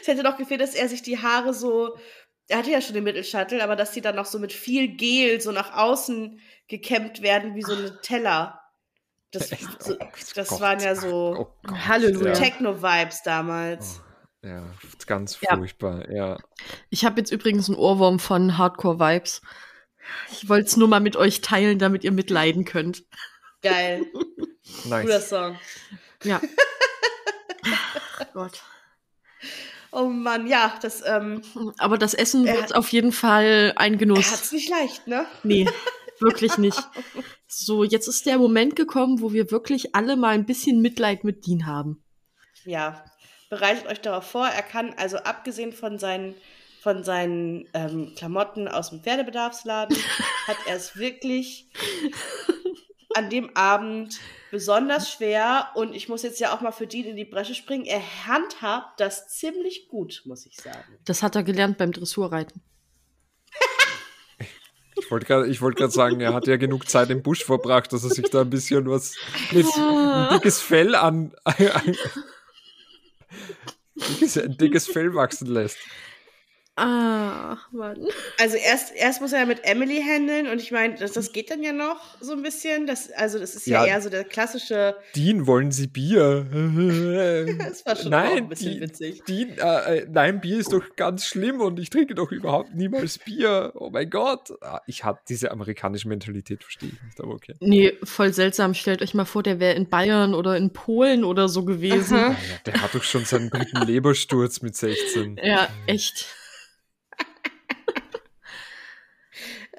es hätte noch gefehlt, dass er sich die Haare so, er hatte ja schon den Mittelschattel, aber dass die dann noch so mit viel Gel so nach außen gekämmt werden, wie so eine Teller. Das, so, das Gott. waren ja so Oh Halleluja. Ja. Techno-Vibes damals. ja, ganz Ja. furchtbar, ja. Ich habe jetzt übrigens einen Ohrwurm von Hardcore Vibes. Ich wollte es nur mal mit euch teilen, damit ihr mitleiden könnt. Geil. Guter (laughs) Nice. Song. Ja. (laughs) Gott. Oh Mann, ja, das, ähm, Aber das Essen Er wird hat- auf jeden Fall ein er Genuss. hat's nicht leicht, ne? Nee, wirklich nicht. (laughs) So, jetzt ist der Moment gekommen, wo wir wirklich alle mal ein bisschen Mitleid mit Dean haben. Ja, bereitet euch darauf vor. Er kann also abgesehen von seinen, von seinen ähm, Klamotten aus dem Pferdebedarfsladen, (laughs) hat er es wirklich an dem Abend besonders schwer. Und ich muss jetzt ja auch mal für Dean in die Bresche springen. Er handhabt das ziemlich gut, muss ich sagen. Das hat er gelernt beim Dressurreiten. (laughs) Ich wollte gerade ich wollt sagen, er hat ja genug Zeit im Busch verbracht, dass er sich da ein bisschen was mit ein dickes Fell an. (laughs) ein dickes, ein dickes Fell wachsen lässt. Ah, Mann. Also erst, erst muss er ja mit Emily handeln und ich meine, das, das geht dann ja noch so ein bisschen. Das, also das ist ja, Ja. eher so der klassische. Dean, wollen Sie Bier? (laughs) Das war schon nein, auch ein bisschen die- witzig. Dean, äh, äh, nein, Bier ist doch ganz schlimm und ich trinke doch überhaupt niemals Bier. Oh mein Gott. Ah, Ich habe diese amerikanische Mentalität, verstehe ich nicht, aber okay. Nee, voll seltsam. Stellt euch mal vor, der wäre in Bayern oder in Polen oder so gewesen. Ja, der hat doch schon seinen guten Lebersturz mit 16. Ja, echt.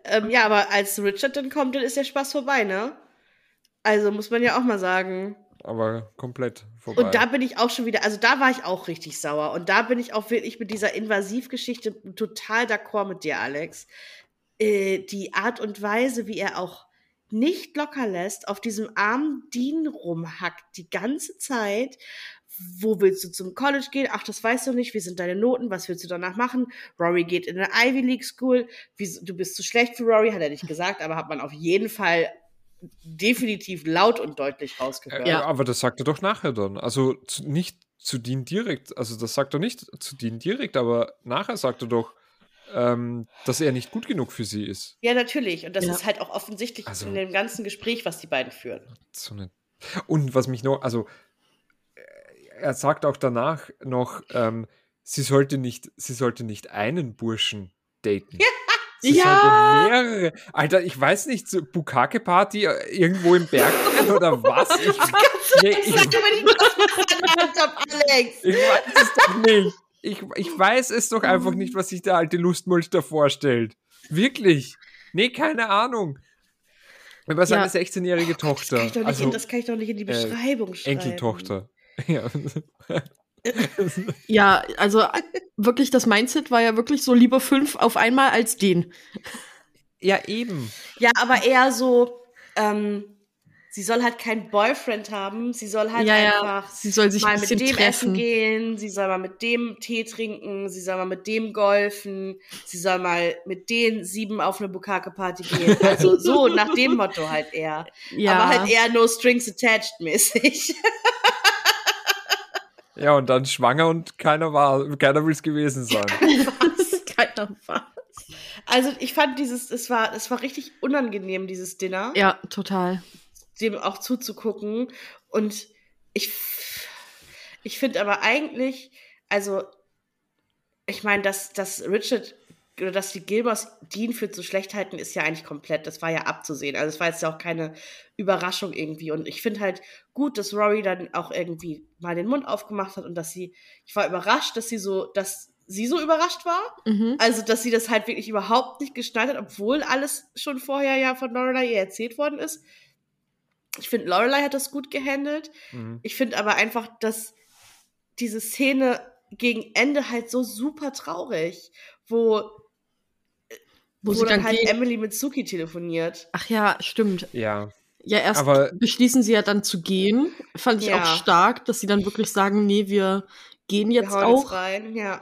Ähm, ja, aber als Richard dann kommt, dann ist der Spaß vorbei, ne? Also muss man ja auch mal sagen. Aber komplett vorbei. Und da bin ich auch schon wieder, also da war ich auch richtig sauer. Und da bin ich auch wirklich mit dieser Invasivgeschichte total d'accord mit dir, Alex. Äh, die Art und Weise, wie er auch nicht locker lässt, auf diesem armen Dean rumhackt, die ganze Zeit. Wo willst du zum College gehen? Ach, das weißt du nicht. Wie sind deine Noten? Was willst du danach machen? Rory geht in eine Ivy League School. Wie, du bist zu schlecht für Rory, hat er nicht gesagt, aber hat man auf jeden Fall definitiv laut und deutlich rausgehört. Ja. Aber das sagt er doch nachher dann. Also zu, nicht zu Dean direkt, also das sagt er nicht zu Dean direkt, aber nachher sagt er doch, ähm, dass er nicht gut genug für sie ist. Ja, natürlich. Und das Ja. ist halt auch offensichtlich Also- in dem ganzen Gespräch, was die beiden führen. So eine Und was mich noch, also äh, er sagt auch danach noch, ähm, sie sollte nicht, sie sollte nicht einen Burschen daten. Sie Ja. sollte mehrere. Alter, ich weiß nicht, so Bukake-Party äh, irgendwo im Berg oder was? (laughs) Ich, nee, ich, Sag über die Laptop, Alex! Ich weiß es doch nicht. Ich, ich weiß es doch einfach nicht, was sich der alte Lustmolch da vorstellt. Wirklich. Nee, keine Ahnung. Über seine Ja. 16-jährige Das kann, Tochter. ich doch nicht Also in, das kann ich doch nicht in die äh, Beschreibung schreiben. Enkeltochter. (laughs) Ja. Ja, also wirklich, das Mindset war ja wirklich so lieber fünf auf einmal als den. ja, eben. Ja, aber eher so, ähm, sie soll halt keinen Boyfriend haben, sie soll halt ja, einfach Sie soll sich mal ein mit dem essen treffen. gehen, sie soll mal mit dem Tee trinken, sie soll mal mit dem golfen, sie soll mal mit den sieben auf eine Bukake-Party gehen. Also so nach dem Motto halt eher. Ja. Aber halt eher no strings attached mäßig. (laughs) Ja, und dann schwanger und keiner war, keiner will es gewesen sein. (laughs) Keiner war. Also ich fand dieses, es war, es war richtig unangenehm, dieses Dinner. Ja, total. dem auch zuzugucken. Und ich, ich finde aber eigentlich, also, ich meine, dass, dass Richard oder dass die Gilmores Dean für so schlecht halten, ist ja eigentlich komplett, das war ja abzusehen. Also es war jetzt ja auch keine Überraschung irgendwie. Und ich finde halt gut, dass Rory dann auch irgendwie mal den Mund aufgemacht hat und dass sie, ich war überrascht, dass sie so, dass sie so überrascht war. Mhm. Also, dass sie das halt wirklich überhaupt nicht geschnallt hat, obwohl alles schon vorher ja von Lorelei ihr erzählt worden ist. Ich finde, Lorelei hat das gut gehandelt. Mhm. Ich finde aber einfach, dass diese Szene gegen Ende halt so super traurig, wo, Wo, wo, sie dann dann halt. Emily mit Suki telefoniert. Ach ja, stimmt. Ja, Ja, erst Aber- beschließen sie ja dann zu gehen. Fand ich Ja. auch stark, dass sie dann wirklich sagen, nee, wir gehen Wir jetzt hauen auch. jetzt rein, ja.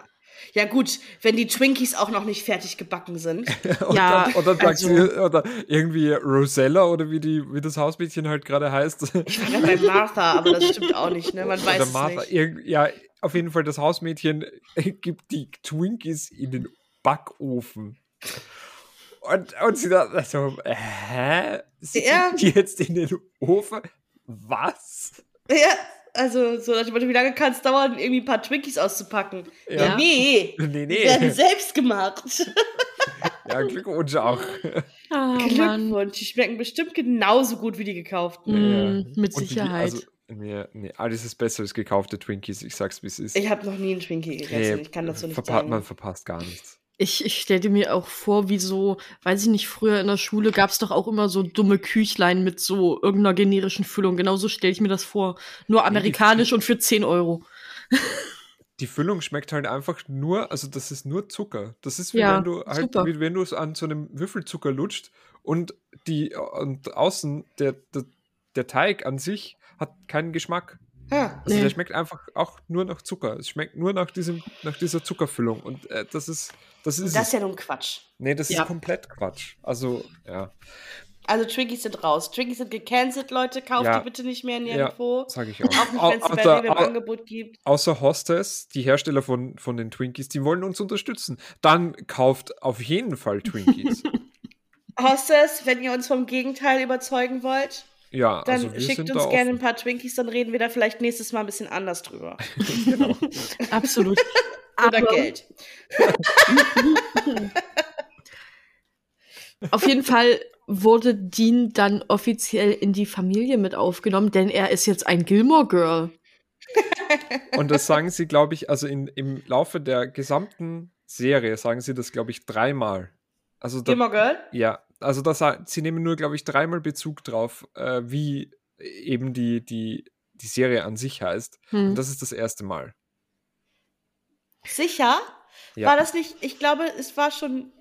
Ja, gut, wenn die Twinkies auch noch nicht fertig gebacken sind. (laughs) und Ja, dann, und dann sagt also- sie, oder irgendwie Rosella oder wie, die, wie das Hausmädchen halt gerade heißt. Ich war gerade bei Martha, aber das stimmt auch nicht, ne? Man (laughs) weiß oder es Martha, nicht. irgend- ja, auf jeden Fall das Hausmädchen (laughs) gibt die Twinkies in den Backofen. Und, und sie da so, hä? Sie Ja. die jetzt in den Ofen? Was? Ja, also so wie lange kann es dauern, irgendwie ein paar Twinkies auszupacken? Ja, Ja. nee. Nee, Die werden nee. selbst gemacht. (laughs) Ja, Glückwunsch auch. Mann. Glückwunsch. Die schmecken bestimmt genauso gut wie die gekauften. Mm, Ja. mit Und die- Sicherheit. Also, nee, nee, alles ist besser als gekaufte Twinkies. Ich sag's, wie es ist. Ich habe noch nie einen Twinkie gegessen. ich kann dazu nicht verpa sagen. Man verpasst gar nichts. Ich, ich stellte mir auch vor, wie so, weiß ich nicht, früher in der Schule gab es doch auch immer so dumme Küchlein mit so irgendeiner generischen Füllung. Genauso stelle ich mir das vor. Nur amerikanisch und für 10 Euro. Die Füllung schmeckt halt einfach nur, also das ist nur Zucker. Das ist wie Ja, wenn du halt, wie wenn du es an so einem Würfelzucker lutscht und die und außen der, der, der Teig an sich hat keinen Geschmack. Ha. Also Nee. der schmeckt einfach auch nur nach Zucker. Es schmeckt nur nach diesem, nach dieser Zuckerfüllung. Und äh, das ist, das ist, Das ist ja nun Quatsch. Nee, das Ja. ist komplett Quatsch. Also, ja, Also Twinkies sind raus. Twinkies sind gecancelt, Leute. Kauft Ja. die bitte nicht mehr nirgendwo. sage ich auch. Auch nicht, wenn es bei im Angebot gibt. außer Hostess, die Hersteller von, von den Twinkies, die wollen uns unterstützen. Dann kauft auf jeden Fall Twinkies. (laughs) Hostess, wenn ihr uns vom Gegenteil überzeugen wollt, ja, dann also wir schickt sind uns da gerne ein paar Twinkies, dann reden wir da vielleicht nächstes Mal ein bisschen anders drüber. (laughs) genau. Absolut. (laughs) Oder Aber Geld. (laughs) Auf jeden Fall wurde Dean dann offiziell in die Familie mit aufgenommen, denn er ist jetzt ein Gilmore Girl. Und das sagen sie, glaube ich, also in, im Laufe der gesamten Serie sagen sie das, glaube ich, dreimal. Also da, Gilmore Girl? Ja, also das, sie nehmen nur, glaube ich, dreimal Bezug drauf, äh, wie eben die, die, die Serie an sich heißt. Hm. Und das ist das erste Mal. Sicher? Ja. War das nicht, ich glaube, es war schon.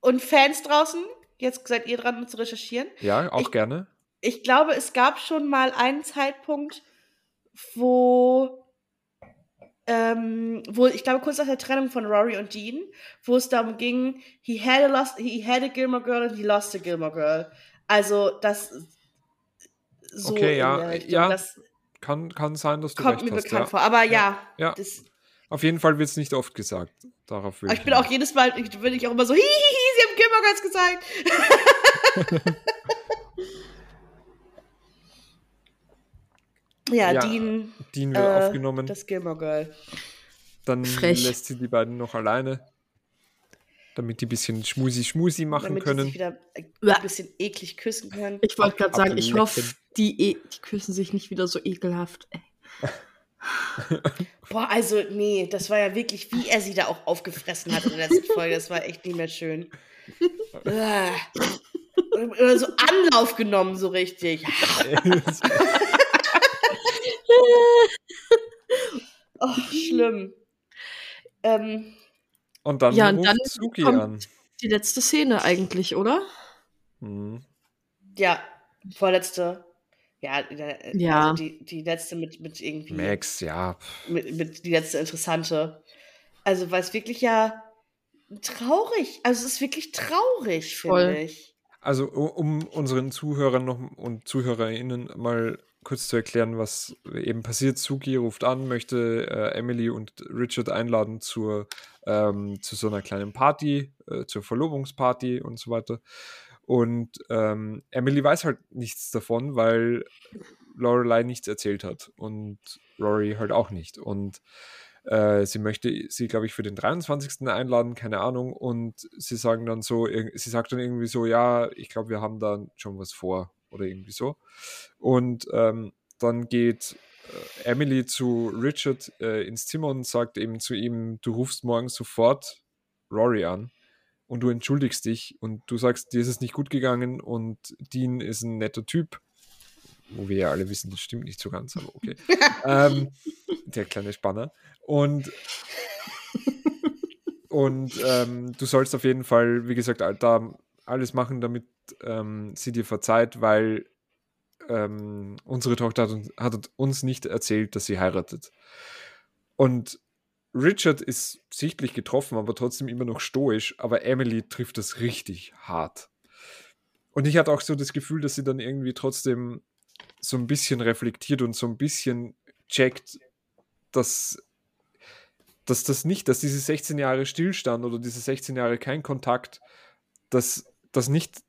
Und Fans draußen, jetzt seid ihr dran, mit zu recherchieren. Ja, auch Ich- gerne. Ich glaube, es gab schon mal einen Zeitpunkt, wo, ähm, wo ich glaube, kurz nach der Trennung von Rory und Dean, wo es darum ging, he had a, lost, he had a Gilmore Girl and he lost a Gilmore Girl. Also, das so Okay, ja, Richtung. ja, Kann, kann sein, dass du kommt recht mir hast. bekannt ja. vor. Aber ja, Ja. Das, Auf jeden Fall wird es nicht oft gesagt. Darauf will aber ich bin auch jedes Mal, ich, bin ich auch immer so, (laughs) hihihi, sie haben Gilmore Girls gezeigt. (laughs) (laughs) ja, Ja, Dean, Dean wird äh, aufgenommen. das Gilmore Girl. Dann Frech. lässt sie die beiden noch alleine. Damit die ein bisschen Schmusi-Schmusi machen damit sie können. sich wieder ein bisschen eklig küssen können. Ich wollte gerade sagen, ich hoffe, die, e die küssen sich nicht wieder so ekelhaft. Ey. Boah, also nee, das war ja wirklich, wie er sie da auch aufgefressen hat in der letzten Folge. Das war echt nicht mehr schön. Oder so Anlauf genommen, so richtig. (laughs) (laughs) Oh, schlimm. Ähm, Und dann Ja, und ruft dann Suki kommt- an. Die letzte Szene eigentlich, oder? Hm. ja, Vorletzte. Ja, der, Ja. Also die, die letzte mit, mit irgendwie. Max, ja. Mit, mit die letzte interessante. Also, weil es wirklich ja traurig, also es ist wirklich traurig, finde ich. Also um unseren Zuhörern noch und ZuhörerInnen mal kurz zu erklären, was eben passiert. Suki ruft an, möchte äh, Emily und Richard einladen zur, ähm, zu so einer kleinen Party, äh, zur Verlobungsparty und so weiter. Und ähm, Emily weiß halt nichts davon, weil Lorelei nichts erzählt hat und Rory halt auch nicht. Und äh, sie möchte sie, glaube ich, für den 23. einladen, keine Ahnung. Und sie sagen dann so, sie sagt dann irgendwie so, ja, ich glaube, wir haben da schon was vor oder irgendwie so. Und ähm, dann geht äh, Emily zu Richard äh, ins Zimmer und sagt eben zu ihm, du rufst morgen sofort Rory an und du entschuldigst dich und du sagst, dir ist es nicht gut gegangen und Dean ist ein netter Typ. Wo wir ja alle wissen, das stimmt nicht so ganz, aber okay. (laughs) ähm, der kleine Spanner. Und, und ähm, du sollst auf jeden Fall, wie gesagt, da alles machen, damit ähm, sie dir verzeiht, weil ähm, unsere Tochter hat uns, hat uns nicht erzählt, dass sie heiratet. Und Richard ist sichtlich getroffen, aber trotzdem immer noch stoisch, aber Emily trifft das richtig hart. Und ich hatte auch so das Gefühl, dass sie dann irgendwie trotzdem so ein bisschen reflektiert und so ein bisschen checkt, dass, dass das nicht, dass diese 16 Jahre Stillstand oder diese 16 Jahre kein Kontakt, dass das nicht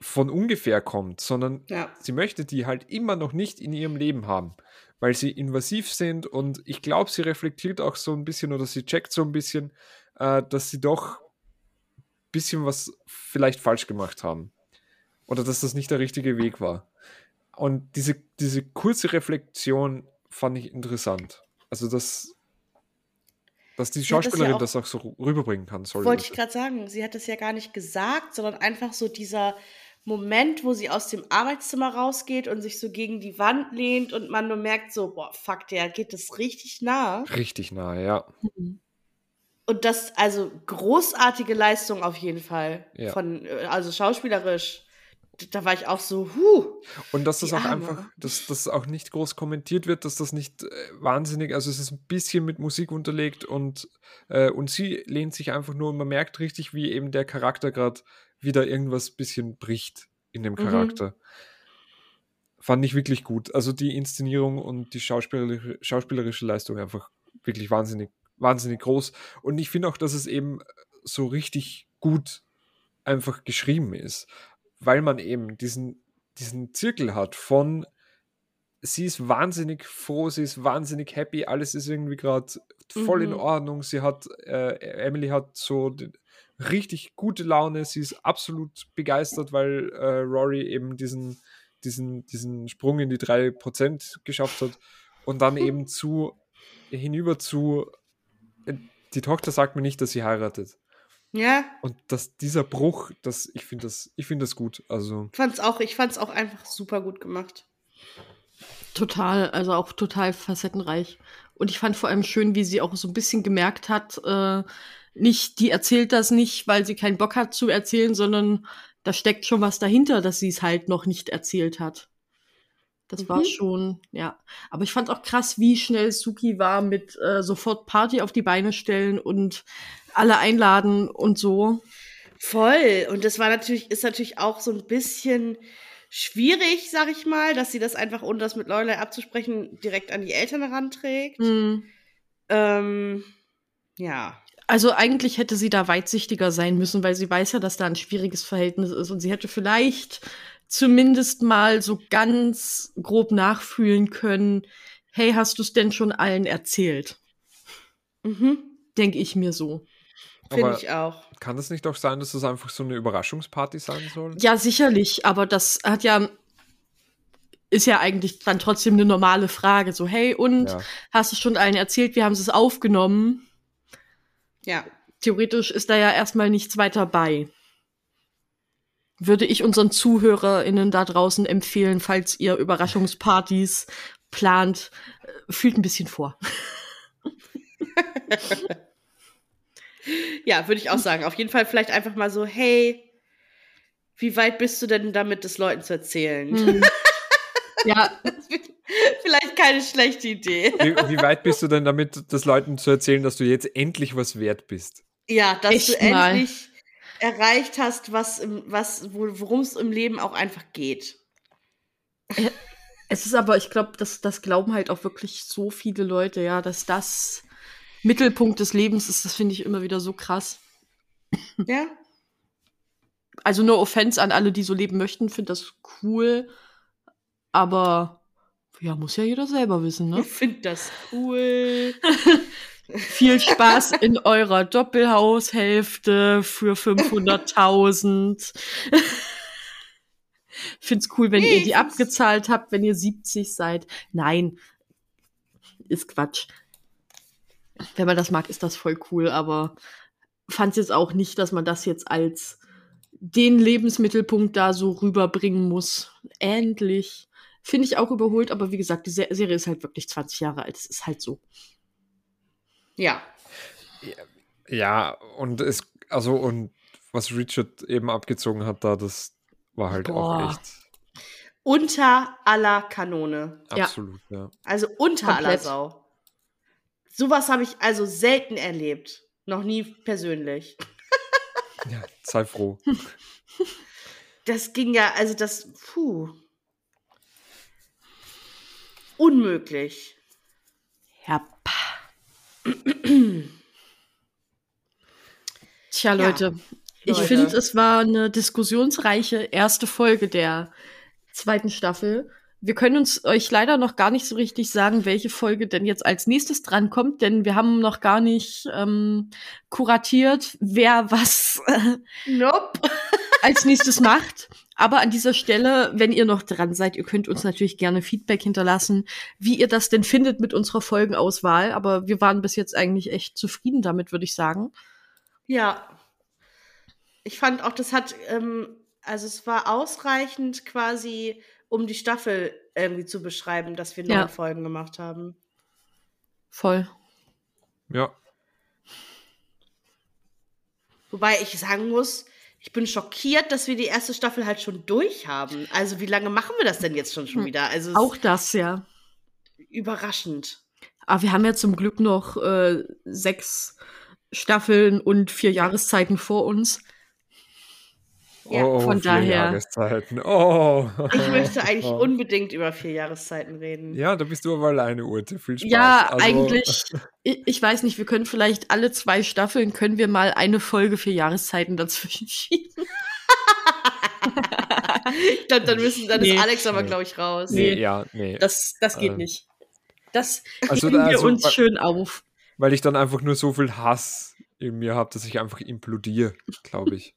von ungefähr kommt, sondern Ja. sie möchte die halt immer noch nicht in ihrem Leben haben, weil sie invasiv sind und ich glaube, sie reflektiert auch so ein bisschen oder sie checkt so ein bisschen, äh, dass sie doch ein bisschen was vielleicht falsch gemacht haben oder dass das nicht der richtige Weg war. Und diese, diese kurze Reflexion fand ich interessant. Also, dass, dass die hat das ja Schauspielerin auch- das auch so rüberbringen kann. Sorry, Wollte ich gerade sagen, sie hat es ja gar nicht gesagt, sondern einfach so dieser Moment, wo sie aus dem Arbeitszimmer rausgeht und sich so gegen die Wand lehnt und man nur merkt so, boah, fuck, der geht das richtig nah. Richtig nahe, ja. Und das, also großartige Leistung auf jeden Fall. Ja. Von, äh, also schauspielerisch. Da war ich auch so, huh. Und dass das auch Arme. einfach, dass das auch nicht groß kommentiert wird, dass das nicht äh, wahnsinnig, also es ist ein bisschen mit Musik unterlegt und, äh, und sie lehnt sich einfach nur und man merkt richtig, wie eben der Charakter gerade wieder irgendwas bisschen bricht in dem Mhm. Charakter. Fand ich wirklich gut. Also die Inszenierung und die schauspielerische, schauspielerische Leistung einfach wirklich wahnsinnig, wahnsinnig groß. Und ich finde auch, dass es eben so richtig gut einfach geschrieben ist, weil man eben diesen, diesen Zirkel hat von sie ist wahnsinnig froh, sie ist wahnsinnig happy, alles ist irgendwie gerade voll in Mhm. Ordnung. Sie hat, äh, Emily hat so die, richtig gute Laune, sie ist absolut begeistert, weil äh, Rory eben diesen, diesen, diesen Sprung in die 3% geschafft hat und dann (laughs) eben zu hinüber zu äh, die Tochter sagt mir nicht, dass sie heiratet. Ja, Und dass dieser Bruch, das, ich finde das, ich finde das gut. Also, fand's auch, ich fand's auch einfach super gut gemacht. Total, also auch total facettenreich. Und ich fand vor allem schön, wie sie auch so ein bisschen gemerkt hat, äh, nicht, die erzählt das nicht, weil sie keinen Bock hat zu erzählen, sondern da steckt schon was dahinter, dass sie es halt noch nicht erzählt hat. Das war Mhm. schon, ja. Aber ich fand auch krass, wie schnell Suki war mit äh, sofort Party auf die Beine stellen und alle einladen und so. Voll. Und das war natürlich, ist natürlich auch so ein bisschen schwierig, sag ich mal, dass sie das einfach, ohne das mit Lorelei abzusprechen, direkt an die Eltern heranträgt. Mhm. Ähm, ja. Also eigentlich hätte sie da weitsichtiger sein müssen, weil sie weiß ja, dass da ein schwieriges Verhältnis ist und sie hätte vielleicht zumindest mal so ganz grob nachfühlen können, hey, hast du es denn schon allen erzählt? Mhm. Denke ich mir so. Finde ich auch. kann das nicht auch sein, dass das einfach so eine Überraschungsparty sein soll? Ja, sicherlich, aber das hat ja ist ja eigentlich dann trotzdem eine normale Frage. So, hey, und Ja. hast du es schon allen erzählt? Wir haben es aufgenommen. Ja. theoretisch ist da ja erstmal nichts weiter bei. Würde ich unseren ZuhörerInnen da draußen empfehlen, falls ihr Überraschungspartys plant, äh, fühlt ein bisschen vor. (laughs) Ja, würde ich auch sagen. Auf jeden Fall vielleicht einfach mal so, hey, Wie weit bist du denn damit, das Leuten zu erzählen? Hm. (laughs) Ja, (laughs) Vielleicht keine schlechte Idee. Wie, wie weit bist du denn damit, das Leuten zu erzählen, dass du jetzt endlich was wert bist? Ja, dass Echt du mal. endlich erreicht hast, was, im- was, wo- worum es im Leben auch einfach geht. es ist aber, ich glaube, das, das glauben halt auch wirklich so viele Leute, ja, dass das Mittelpunkt des Lebens ist. Das finde ich immer wieder so krass. Ja? Also no offense an alle, die so leben möchten, finde das cool. Aber ja, muss ja jeder selber wissen, ne? (laughs) Ich finde das cool. (laughs) Viel Spaß in eurer Doppelhaushälfte für 500.000. (laughs) Find's cool, wenn Nee, ihr die abgezahlt habt, wenn ihr 70 seid. Nein, ist Quatsch. Wenn man das mag, ist das voll cool, aber fand's jetzt auch nicht, dass man das jetzt als den Lebensmittelpunkt da so rüberbringen muss. Endlich. Finde ich auch überholt, aber wie gesagt, die Se Serie ist halt wirklich 20 Jahre alt. Es ist halt so. Ja. Ja, und es, also, und was Richard eben abgezogen hat da, das war halt Boah. auch echt Unter aller Kanone. Ja. absolut, ja. Also unter aller Komplett. Sau. Sowas habe ich also selten erlebt. Noch nie persönlich. ja. sei froh. (laughs) Das ging ja, also das, puh. Unmöglich. Ja. Tja, Ja, Leute, ich Leute. finde, es war eine diskussionsreiche erste Folge der zweiten Staffel. Wir können uns euch leider noch gar nicht so richtig sagen, welche Folge denn jetzt als nächstes drankommt, denn wir haben noch gar nicht ähm, kuratiert, wer was äh, Nope. als nächstes macht. Aber an dieser Stelle, wenn ihr noch dran seid, ihr könnt uns natürlich gerne Feedback hinterlassen, wie ihr das denn findet mit unserer Folgenauswahl. Aber wir waren bis jetzt eigentlich echt zufrieden damit, würde ich sagen. Ja. Ich fand auch, das hat, ähm, also es war ausreichend quasi, um die Staffel irgendwie zu beschreiben, dass wir neun Ja. Folgen gemacht haben. Voll. Ja. Wobei ich sagen muss, ich bin schockiert, dass wir die erste Staffel halt schon durch haben. Also wie lange machen wir das denn jetzt schon, schon Hm. wieder? Also Auch das, ja. überraschend. Aber wir haben ja zum Glück noch äh, sechs Staffeln und vier Jahreszeiten vor uns. Ja, oh, von vier daher. Jahreszeiten. Oh. Ich möchte (laughs) eigentlich Oh. unbedingt über vier Jahreszeiten reden. Ja, da bist du aber alleine, Urte. Viel Spaß. Ja, Also, eigentlich. (laughs) Ich, ich weiß nicht, wir können vielleicht alle zwei Staffeln, können wir mal eine Folge für Jahreszeiten dazwischen schieben. Ich glaub, dann müssen, dann Nee. ist Alex aber, glaube ich, raus. Nee, Nee. ja, nee. Das, das geht Ähm, nicht. Das also da- wir also, uns schön auf. Weil ich dann einfach nur so viel Hass in mir habe, dass ich einfach implodiere, glaube ich.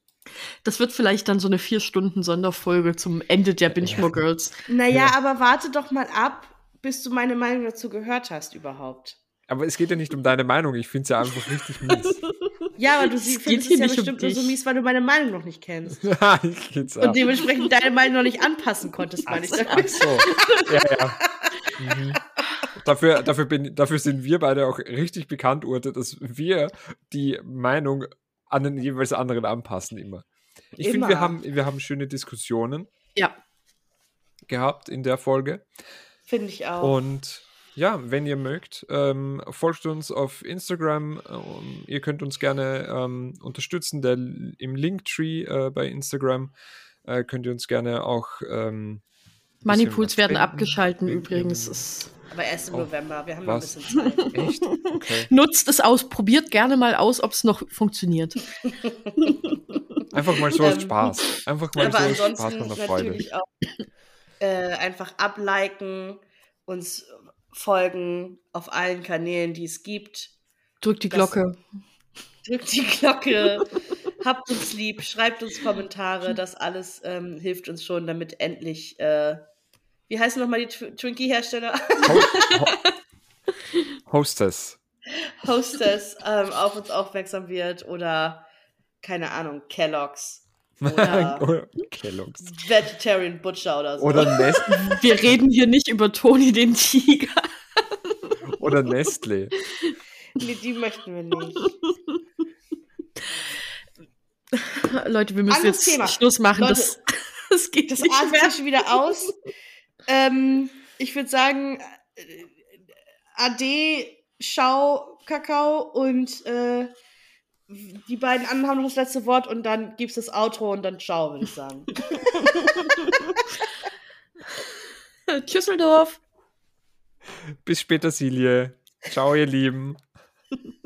Das wird vielleicht dann so eine vier Stunden Sonderfolge zum Ende der Binge More Girls. Naja, Ja. aber warte doch mal ab, bis du meine Meinung dazu gehört hast überhaupt. Aber es geht ja nicht um deine Meinung. Ich finde es ja einfach richtig mies. Ja, aber du Es findest hier es ja nicht um bestimmt nur so mies, weil du meine Meinung noch nicht kennst. (laughs) ich geht's Und dementsprechend deine Meinung noch nicht anpassen konntest, meine ich Ach so. Ja, ja. Mhm. Dafür, dafür, bin, dafür sind wir beide auch richtig bekannt, Urte, dass wir die Meinung an den jeweils anderen anpassen immer. Ich finde, wir haben, wir haben schöne Diskussionen Ja. gehabt in der Folge. Finde ich auch. Und ja, wenn ihr mögt, ähm, folgt uns auf Instagram. Ähm, ihr könnt uns gerne ähm, unterstützen. Der, Im Linktree äh, bei Instagram äh, könnt ihr uns gerne auch. Ähm, Moneypools was werden spenden. abgeschalten ihr- übrigens. Aber erst im Oh, November. Wir haben noch ein was? bisschen Zeit. (laughs) Echt? Okay. nutzt es aus, probiert gerne mal aus, ob es noch funktioniert. (laughs) Einfach mal so aus Ähm, Spaß. Einfach mal Aber so aus Spaß ansonsten und der Freude. natürlich auch äh, einfach abliken, uns folgen auf allen Kanälen, die es gibt. Drückt die Das- Glocke. Drückt die Glocke, (laughs) habt uns lieb, schreibt uns Kommentare, das alles ähm, hilft uns schon, damit endlich, äh, wie heißen nochmal die Tw Twinkie-Hersteller? Ho Ho Hostess. Hostess ähm, auf uns aufmerksam wird oder, keine Ahnung, Kellogg's oder (laughs) Kellogg's. Vegetarian Butcher oder so. Oder, Nest (laughs) Wir reden hier nicht über Toni den Tiger. oder Nestle. nee, die möchten wir nicht. Leute, wir müssen Anderes jetzt Thema. Schluss machen. Leute, das, (laughs) das geht Das nicht mehr. schon wieder aus. Ähm, ich würde sagen, äh, Ade, Schau, Kakao und äh, die beiden anderen haben noch das letzte Wort und dann gibt's das Outro und dann Ciao, würde ich sagen. (laughs) Tschüsseldorf. Bis später, Silje. Ciao, ihr Lieben. (laughs)